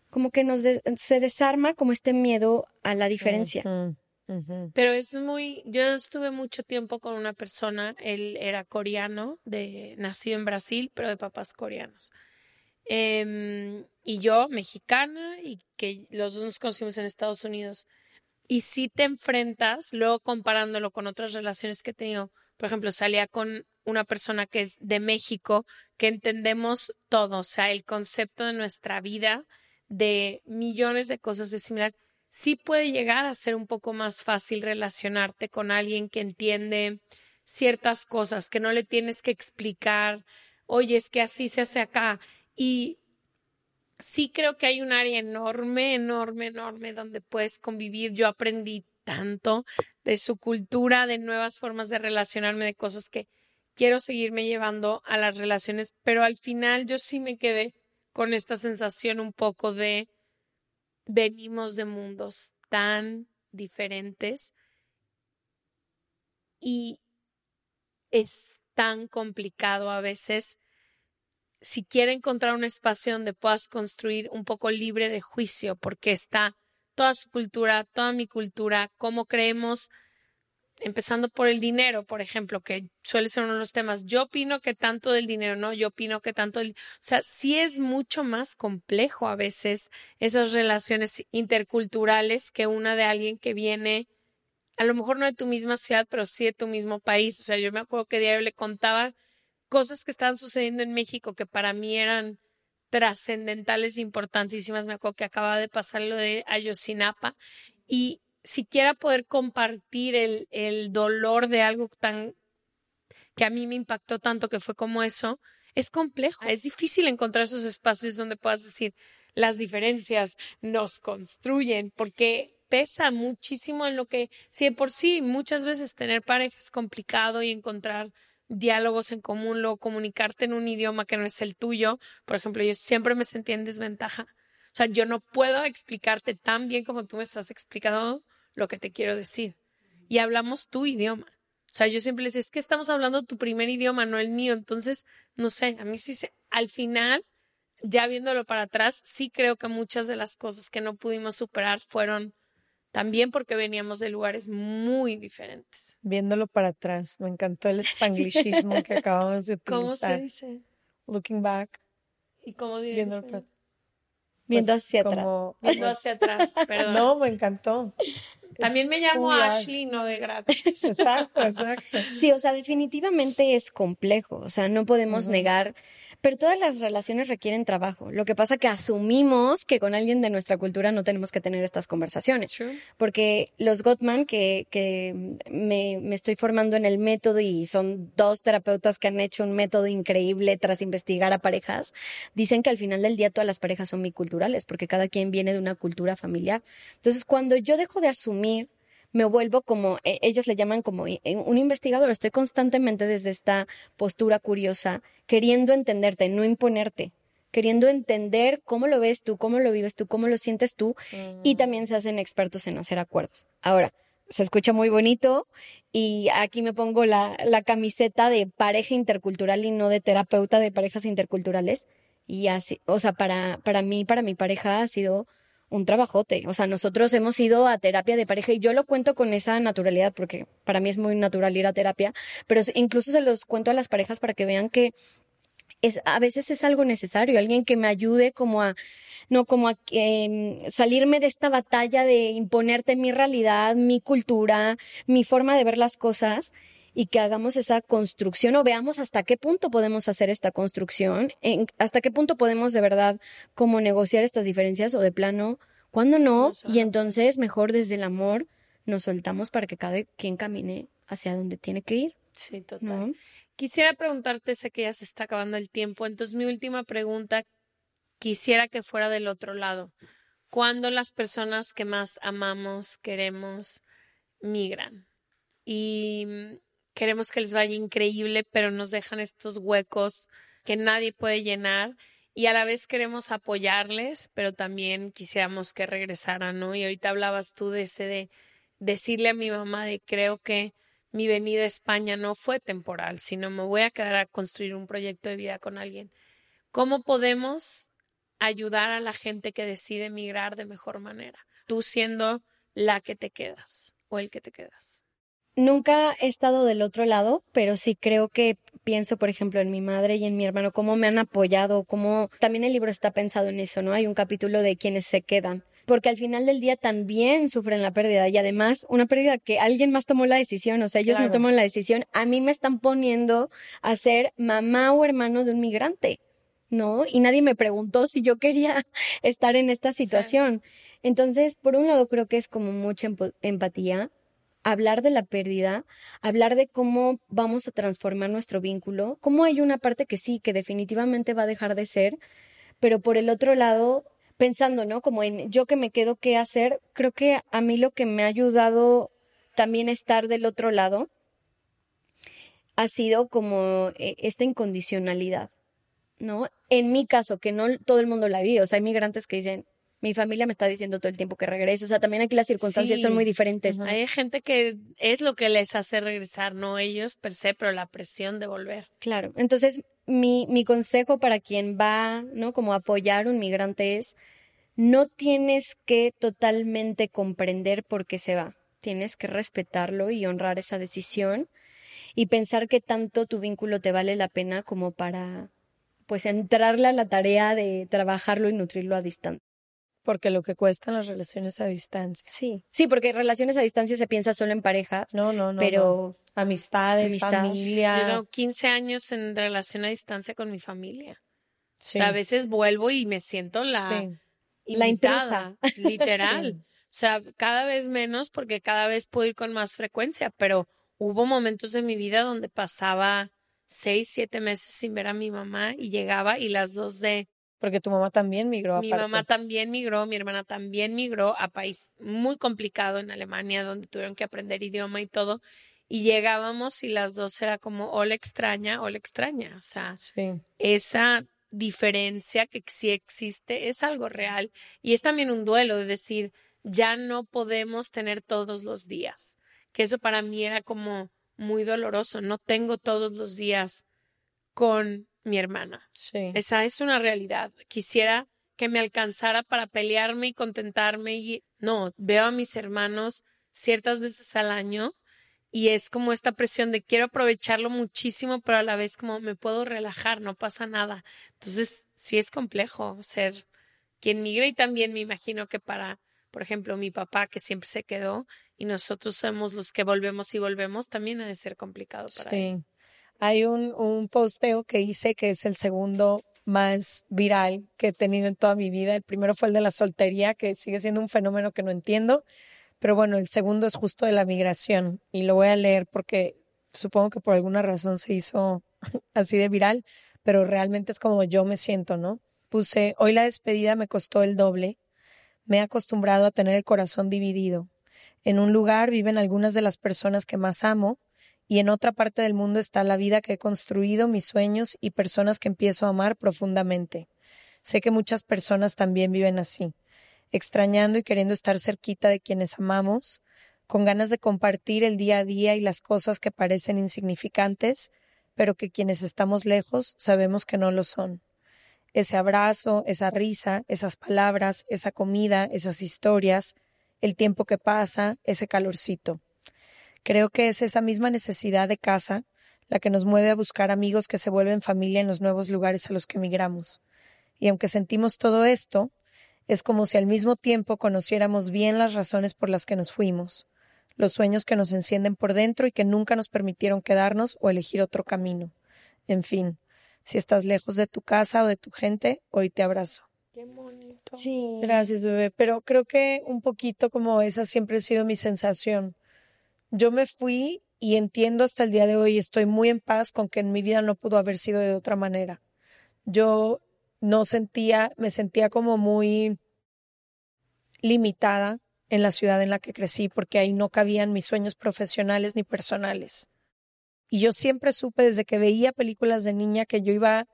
como que nos de se desarma como este miedo a la diferencia. Uh -huh, uh -huh. Pero es muy, yo estuve mucho tiempo con una persona, él era coreano, de nacido en Brasil, pero de papás coreanos. Eh, y yo, mexicana, y que los dos nos conocimos en Estados Unidos y si te enfrentas, luego comparándolo con otras relaciones que he tenido, por ejemplo, salía con una persona que es de México, que entendemos todo, o sea, el concepto de nuestra vida, de millones de cosas es similar, sí puede llegar a ser un poco más fácil relacionarte con alguien que entiende ciertas cosas, que no le tienes que explicar, oye, es que así se hace acá. Y sí creo que hay un área enorme, enorme, enorme donde puedes convivir. Yo aprendí tanto de su cultura, de nuevas formas de relacionarme, de cosas que quiero seguirme llevando a las relaciones, pero al final yo sí me quedé con esta sensación un poco de venimos de mundos tan diferentes y es tan complicado a veces si quiere encontrar un espacio donde puedas construir un poco libre de juicio, porque está toda su cultura, toda mi cultura, cómo creemos, empezando por el dinero, por ejemplo, que suele ser uno de los temas. Yo opino que tanto del dinero, no, yo opino que tanto del... O sea, sí es mucho más complejo a veces esas relaciones interculturales que una de alguien que viene, a lo mejor no de tu misma ciudad, pero sí de tu mismo país. O sea, yo me acuerdo que diario le contaba cosas que estaban sucediendo en México que para mí eran trascendentales, importantísimas. Me acuerdo que acaba de pasar lo de Ayotzinapa y siquiera poder compartir el, el dolor de algo tan que a mí me impactó tanto que fue como eso, es complejo. Es difícil encontrar esos espacios donde puedas decir las diferencias nos construyen porque pesa muchísimo en lo que, si de por sí muchas veces tener pareja es complicado y encontrar diálogos en común, luego comunicarte en un idioma que no es el tuyo. Por ejemplo, yo siempre me sentí en desventaja. O sea, yo no puedo explicarte tan bien como tú me estás explicando lo que te quiero decir. Y hablamos tu idioma. O sea, yo siempre les decía, es que estamos hablando tu primer idioma, no el mío. Entonces, no sé, a mí sí se, al final, ya viéndolo para atrás, sí creo que muchas de las cosas que no pudimos superar fueron también porque veníamos de lugares muy diferentes. Viéndolo para atrás, me encantó el spanglishismo que acabamos de utilizar. ¿Cómo se dice? Looking back. ¿Y cómo Viéndolo para Viendo pues, hacia como- atrás. Viendo hacia atrás, perdón. No, me encantó. También me llamo. Ashley, no de gratis. Exacto, exacto. Sí, o sea, definitivamente es complejo, o sea, no podemos negar, pero todas las relaciones requieren trabajo. Lo que pasa que asumimos que con alguien de nuestra cultura no tenemos que tener estas conversaciones. Porque los Gottman, que, que me, me estoy formando en el método y son dos terapeutas que han hecho un método increíble tras investigar a parejas, dicen que al final del día todas las parejas son biculturales, porque cada quien viene de una cultura familiar. Entonces, cuando yo dejo de asumir me vuelvo como, e- ellos le llaman como i- un investigador, estoy constantemente desde esta postura curiosa, queriendo entenderte, no imponerte, queriendo entender cómo lo ves tú, cómo lo vives tú, cómo lo sientes tú, y también se hacen expertos en hacer acuerdos. Ahora, se escucha muy bonito y aquí me pongo la, la camiseta de pareja intercultural y no de terapeuta de parejas interculturales. Y así, o sea, para, para mí, para mi pareja ha sido un trabajote. O sea, nosotros hemos ido a terapia de pareja y yo lo cuento con esa naturalidad porque para mí es muy natural ir a terapia, pero incluso se los cuento a las parejas para que vean que es, a veces es algo necesario, alguien que me ayude como a, no como a em, salirme de esta batalla de imponerte mi realidad, mi cultura, mi forma de ver las cosas y que hagamos esa construcción o veamos hasta qué punto podemos hacer esta construcción, en- hasta qué punto podemos de verdad como negociar estas diferencias o de plano, cuándo no, y entonces mejor desde el amor nos soltamos para que cada quien camine hacia donde tiene que ir, Sí, total. ¿no? Quisiera preguntarte, sé que ya se está acabando el tiempo, entonces mi última pregunta quisiera que fuera del otro lado. ¿Cuándo las personas que más amamos, queremos, migran? Y queremos que les vaya increíble, pero nos dejan estos huecos que nadie puede llenar y a la vez queremos apoyarles, pero también quisiéramos que regresaran, ¿no? Y ahorita hablabas tú de ese de decirle a mi mamá de creo que mi venida a España no fue temporal, sino me voy a quedar a construir un proyecto de vida con alguien. ¿Cómo podemos ayudar a la gente que decide emigrar de mejor manera? Tú siendo la que te quedas o el que te quedas. Nunca he estado del otro lado, pero sí creo que pienso, por ejemplo, en mi madre y en mi hermano, cómo me han apoyado, cómo también el libro está pensado en eso, ¿no? Hay un capítulo de quienes se quedan, porque al final del día también sufren la pérdida y además una pérdida que alguien más tomó la decisión, o sea, ellos no toman la decisión, a mí me están poniendo a ser mamá o hermano de un migrante. ¿no? Y nadie me preguntó si yo quería estar en esta situación. Entonces, por un lado, creo que es como mucha empatía, hablar de la pérdida, hablar de cómo vamos a transformar nuestro vínculo, cómo hay una parte que sí, que definitivamente va a dejar de ser, pero por el otro lado, pensando, ¿no? Como en yo que me quedo, ¿qué hacer? Creo que a mí lo que me ha ayudado también estar del otro lado ha sido como eh, esta incondicionalidad, ¿no? En mi caso, que no todo el mundo la vive, o sea, hay migrantes que dicen, mi familia me está diciendo todo el tiempo que regreso, o sea, también aquí las circunstancias son muy diferentes. Hay gente que es lo que les hace regresar, no ellos per se, pero la presión de volver. Claro, entonces mi, mi consejo para quien va, ¿no? Como apoyar a un migrante es no tienes que totalmente comprender por qué se va. Tienes que respetarlo y honrar esa decisión y pensar que tanto tu vínculo te vale la pena como para pues entrarle a la tarea de trabajarlo y nutrirlo a distancia. Porque lo que cuestan las relaciones a distancia. Sí, sí, porque relaciones a distancia se piensa solo en parejas. No, no, no. Pero no. amistades, Amistad. familia. Yo tengo 15 años en relación a distancia con mi familia. Sí. O sea, a veces vuelvo y me siento la, Sí. La invitada, literal. Sí. O sea, cada vez menos porque cada vez puedo ir con más frecuencia, pero hubo momentos de mi vida donde pasaba seis, siete meses sin ver a mi mamá y llegaba y las dos de Porque tu mamá también migró mi mamá también migró, mi hermana también migró a país muy complicado en Alemania donde tuvieron que aprender idioma y todo. Y llegábamos y las dos era como hola extraña, hola extraña. O sea, Sí. esa diferencia que sí existe es algo real y es también un duelo de decir ya no podemos tener todos los días que eso para mí era como muy doloroso no tengo todos los días con mi hermana Sí. esa es una realidad quisiera que me alcanzara para pelearme y contentarme y no veo a mis hermanos ciertas veces al año y es como esta presión de quiero aprovecharlo muchísimo, pero a la vez como me puedo relajar, no pasa nada. Entonces, sí es complejo ser quien migra y también me imagino que para, por ejemplo, mi papá que siempre se quedó y nosotros somos los que volvemos y volvemos, también ha de ser complicado para él. Hay un, un posteo que hice que es el segundo más viral que he tenido en toda mi vida. El primero fue el de la soltería, que sigue siendo un fenómeno que no entiendo. Pero bueno, el segundo es justo de la migración y lo voy a leer porque supongo que por alguna razón se hizo así de viral, pero realmente es como yo me siento, ¿no? Puse, hoy la despedida me costó el doble. Me he acostumbrado a tener el corazón dividido. En un lugar viven algunas de las personas que más amo y en otra parte del mundo está la vida que he construido, mis sueños y personas que empiezo a amar profundamente. Sé que muchas personas también viven así, extrañando y queriendo estar cerquita de quienes amamos, con ganas de compartir el día a día y las cosas que parecen insignificantes, pero que quienes estamos lejos sabemos que no lo son. Ese abrazo, esa risa, esas palabras, esa comida, esas historias, el tiempo que pasa, ese calorcito. Creo que es esa misma necesidad de casa la que nos mueve a buscar amigos que se vuelven familia en los nuevos lugares a los que migramos. Y aunque sentimos todo esto, es como si al mismo tiempo conociéramos bien las razones por las que nos fuimos, los sueños que nos encienden por dentro y que nunca nos permitieron quedarnos o elegir otro camino. En fin, si estás lejos de tu casa o de tu gente, hoy te abrazo. Qué bonito. Sí. Gracias, bebé. Pero creo que un poquito como esa siempre ha sido mi sensación. Yo me fui y entiendo hasta el día de hoy, estoy muy en paz con que en mi vida no pudo haber sido de otra manera. Yo no sentía, me sentía como muy limitada en la ciudad en la que crecí porque ahí no cabían mis sueños profesionales ni personales. Y yo siempre supe desde que veía películas de niña que yo iba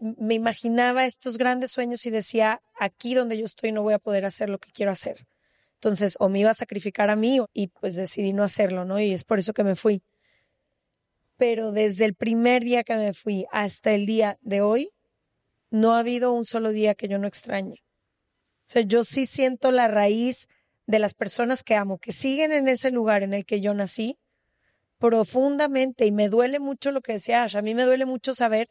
me imaginaba estos grandes sueños y decía, aquí donde yo estoy no voy a poder hacer lo que quiero hacer. Entonces, o me iba a sacrificar a mí y pues decidí no hacerlo, ¿no? Y es por eso que me fui. Pero desde el primer día que me fui hasta el día de hoy, no ha habido un solo día que yo no extrañe. O sea, yo sí siento la raíz de las personas que amo, que siguen en ese lugar en el que yo nací, profundamente. Y me duele mucho lo que decía Ash. A mí me duele mucho saber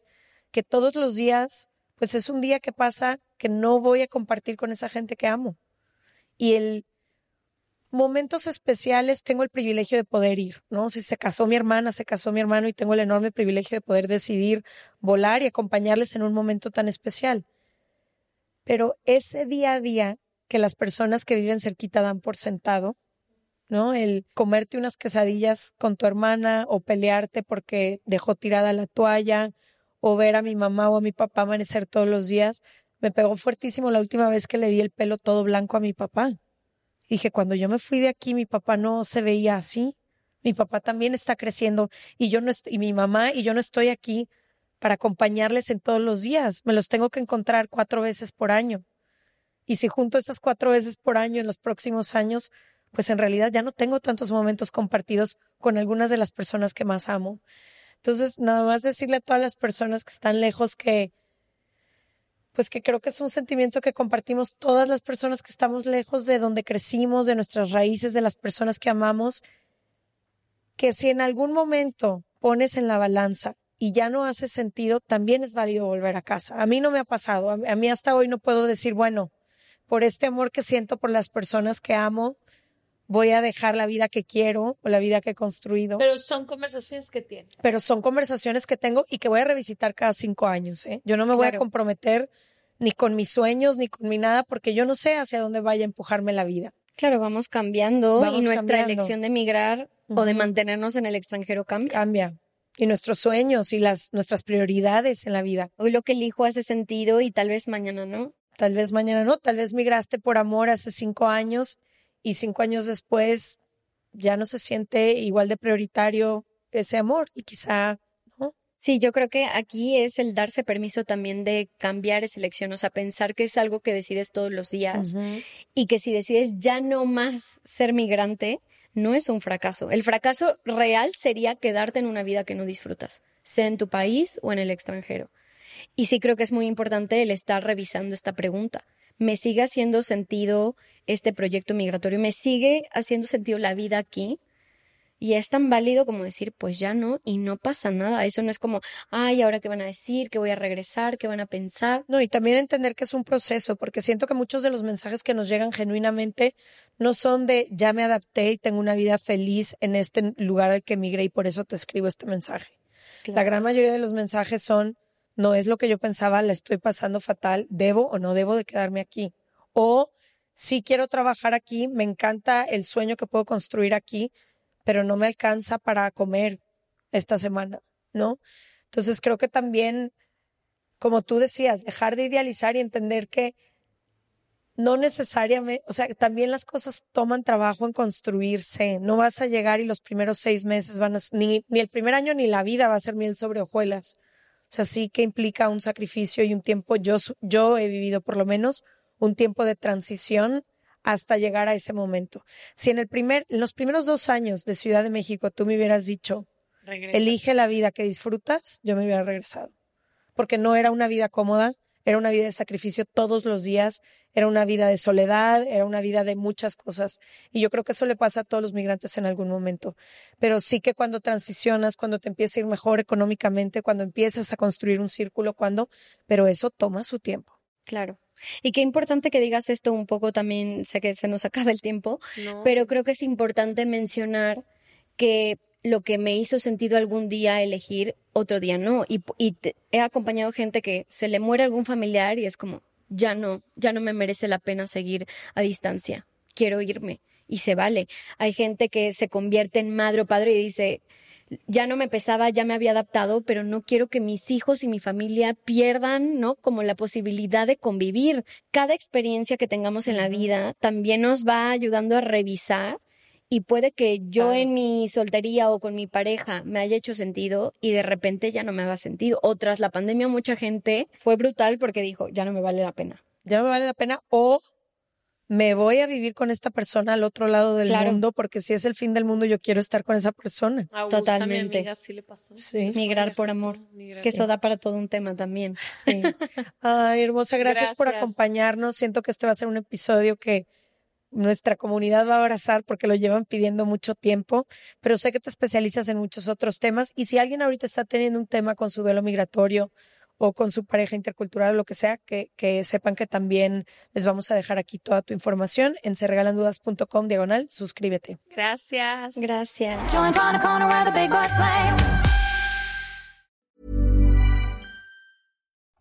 que todos los días, pues es un día que pasa que no voy a compartir con esa gente que amo. Y el momentos especiales tengo el privilegio de poder ir, ¿no? Si se casó mi hermana, se casó mi hermano y tengo el enorme privilegio de poder decidir volar y acompañarles en un momento tan especial. Pero ese día a día que las personas que viven cerquita dan por sentado, ¿no? El comerte unas quesadillas con tu hermana o pelearte porque dejó tirada la toalla o ver a mi mamá o a mi papá amanecer todos los días, me pegó fuertísimo la última vez que le di el pelo todo blanco a mi papá. Dije, cuando yo me fui de aquí, mi papá no se veía así. Mi papá también está creciendo y yo no estoy, y mi mamá y yo no estoy aquí para acompañarles en todos los días. Me los tengo que encontrar cuatro veces por año. Y si junto esas cuatro veces por año en los próximos años, pues en realidad ya no tengo tantos momentos compartidos con algunas de las personas que más amo. Entonces, nada más decirle a todas las personas que están lejos que pues que creo que es un sentimiento que compartimos todas las personas que estamos lejos de donde crecimos, de nuestras raíces, de las personas que amamos, que si en algún momento pones en la balanza y ya no hace sentido, también es válido volver a casa. A mí no me ha pasado, a mí hasta hoy no puedo decir, bueno, por este amor que siento por las personas que amo, voy a dejar la vida que quiero o la vida que he construido. Pero son conversaciones que tienes. Pero son conversaciones que tengo y que voy a revisitar cada cinco años. ¿eh? Yo no me voy a comprometer ni con mis sueños ni con mi nada porque yo no sé hacia dónde vaya a empujarme la vida. Claro, vamos cambiando y nuestra elección de emigrar o de mantenernos en el extranjero cambia. Cambia. Y nuestros sueños y las nuestras prioridades en la vida. Hoy lo que elijo hace sentido y tal vez mañana no. Tal vez mañana no, tal vez migraste por amor hace cinco años y cinco años después ya no se siente igual de prioritario ese amor y quizá no. Sí, yo creo que aquí es el darse permiso también de cambiar esa elección, o sea, pensar que es algo que decides todos los días y que si decides ya no más ser migrante, no es un fracaso. El fracaso real sería quedarte en una vida que no disfrutas, sea en tu país o en el extranjero. Y sí creo que es muy importante el estar revisando esta pregunta me sigue haciendo sentido este proyecto migratorio, me sigue haciendo sentido la vida aquí. Y es tan válido como decir, pues ya no, y no pasa nada. Eso no es como, ay, ahora qué van a decir, que voy a regresar, qué van a pensar. No, y también entender que es un proceso, porque siento que muchos de los mensajes que nos llegan genuinamente no son de ya me adapté y tengo una vida feliz en este lugar al que migré y por eso te escribo este mensaje. La gran mayoría de los mensajes son, no es lo que yo pensaba, la estoy pasando fatal, debo o no debo de quedarme aquí. O si quiero trabajar aquí, me encanta el sueño que puedo construir aquí, pero no me alcanza para comer esta semana, ¿no? Entonces creo que también, como tú decías, dejar de idealizar y entender que no necesariamente, o sea, también las cosas toman trabajo en construirse. No vas a llegar y los primeros seis meses van a, ni, ni el primer año ni la vida va a ser miel sobre hojuelas. O sea, sí que implica un sacrificio y un tiempo, yo, yo he vivido por lo menos un tiempo de transición hasta llegar a ese momento. Si en, el primer, en los primeros dos años de Ciudad de México tú me hubieras dicho, elige la vida que disfrutas, yo me hubiera regresado. Porque no era una vida cómoda, era una vida de sacrificio todos los días, era una vida de soledad, era una vida de muchas cosas. Y yo creo que eso le pasa a todos los migrantes en algún momento. Pero sí que cuando transicionas, cuando te empieza a ir mejor económicamente, cuando empiezas a construir un círculo, cuando, pero eso toma su tiempo. Claro. Y qué importante que digas esto un poco también, sé que se nos acaba el tiempo, pero creo que es importante mencionar que lo que me hizo sentido algún día elegir, otro día no. Y, he acompañado gente que se le muere algún familiar y es como, ya no, ya no me merece la pena seguir a distancia, quiero irme. Y se vale. Hay gente que se convierte en madre o padre y dice, ya no me pesaba, ya me había adaptado, pero no quiero que mis hijos y mi familia pierdan, ¿no? Como la posibilidad de convivir. Cada experiencia que tengamos en la vida también nos va ayudando a revisar y puede que yo en mi soltería o con mi pareja me haya hecho sentido y de repente ya no me haga sentido. O tras la pandemia mucha gente fue brutal porque dijo, ya no me vale la pena. Ya no me vale la pena o me voy a vivir con esta persona al otro lado del mundo porque si es el fin del mundo yo quiero estar con esa persona. Totalmente. le pasó. Migrar por amor. que eso da para todo un tema también. Sí. Ay, hermosa, gracias por acompañarnos. Siento que este va a ser un episodio que nuestra comunidad va a abrazar porque lo llevan pidiendo mucho tiempo, pero sé que te especializas en muchos otros temas y si alguien ahorita está teniendo un tema con su duelo migratorio o con su pareja intercultural o lo que sea, que, que sepan que también les vamos a dejar aquí toda tu información en serregalandudas.com diagonal, suscríbete. Gracias. Gracias.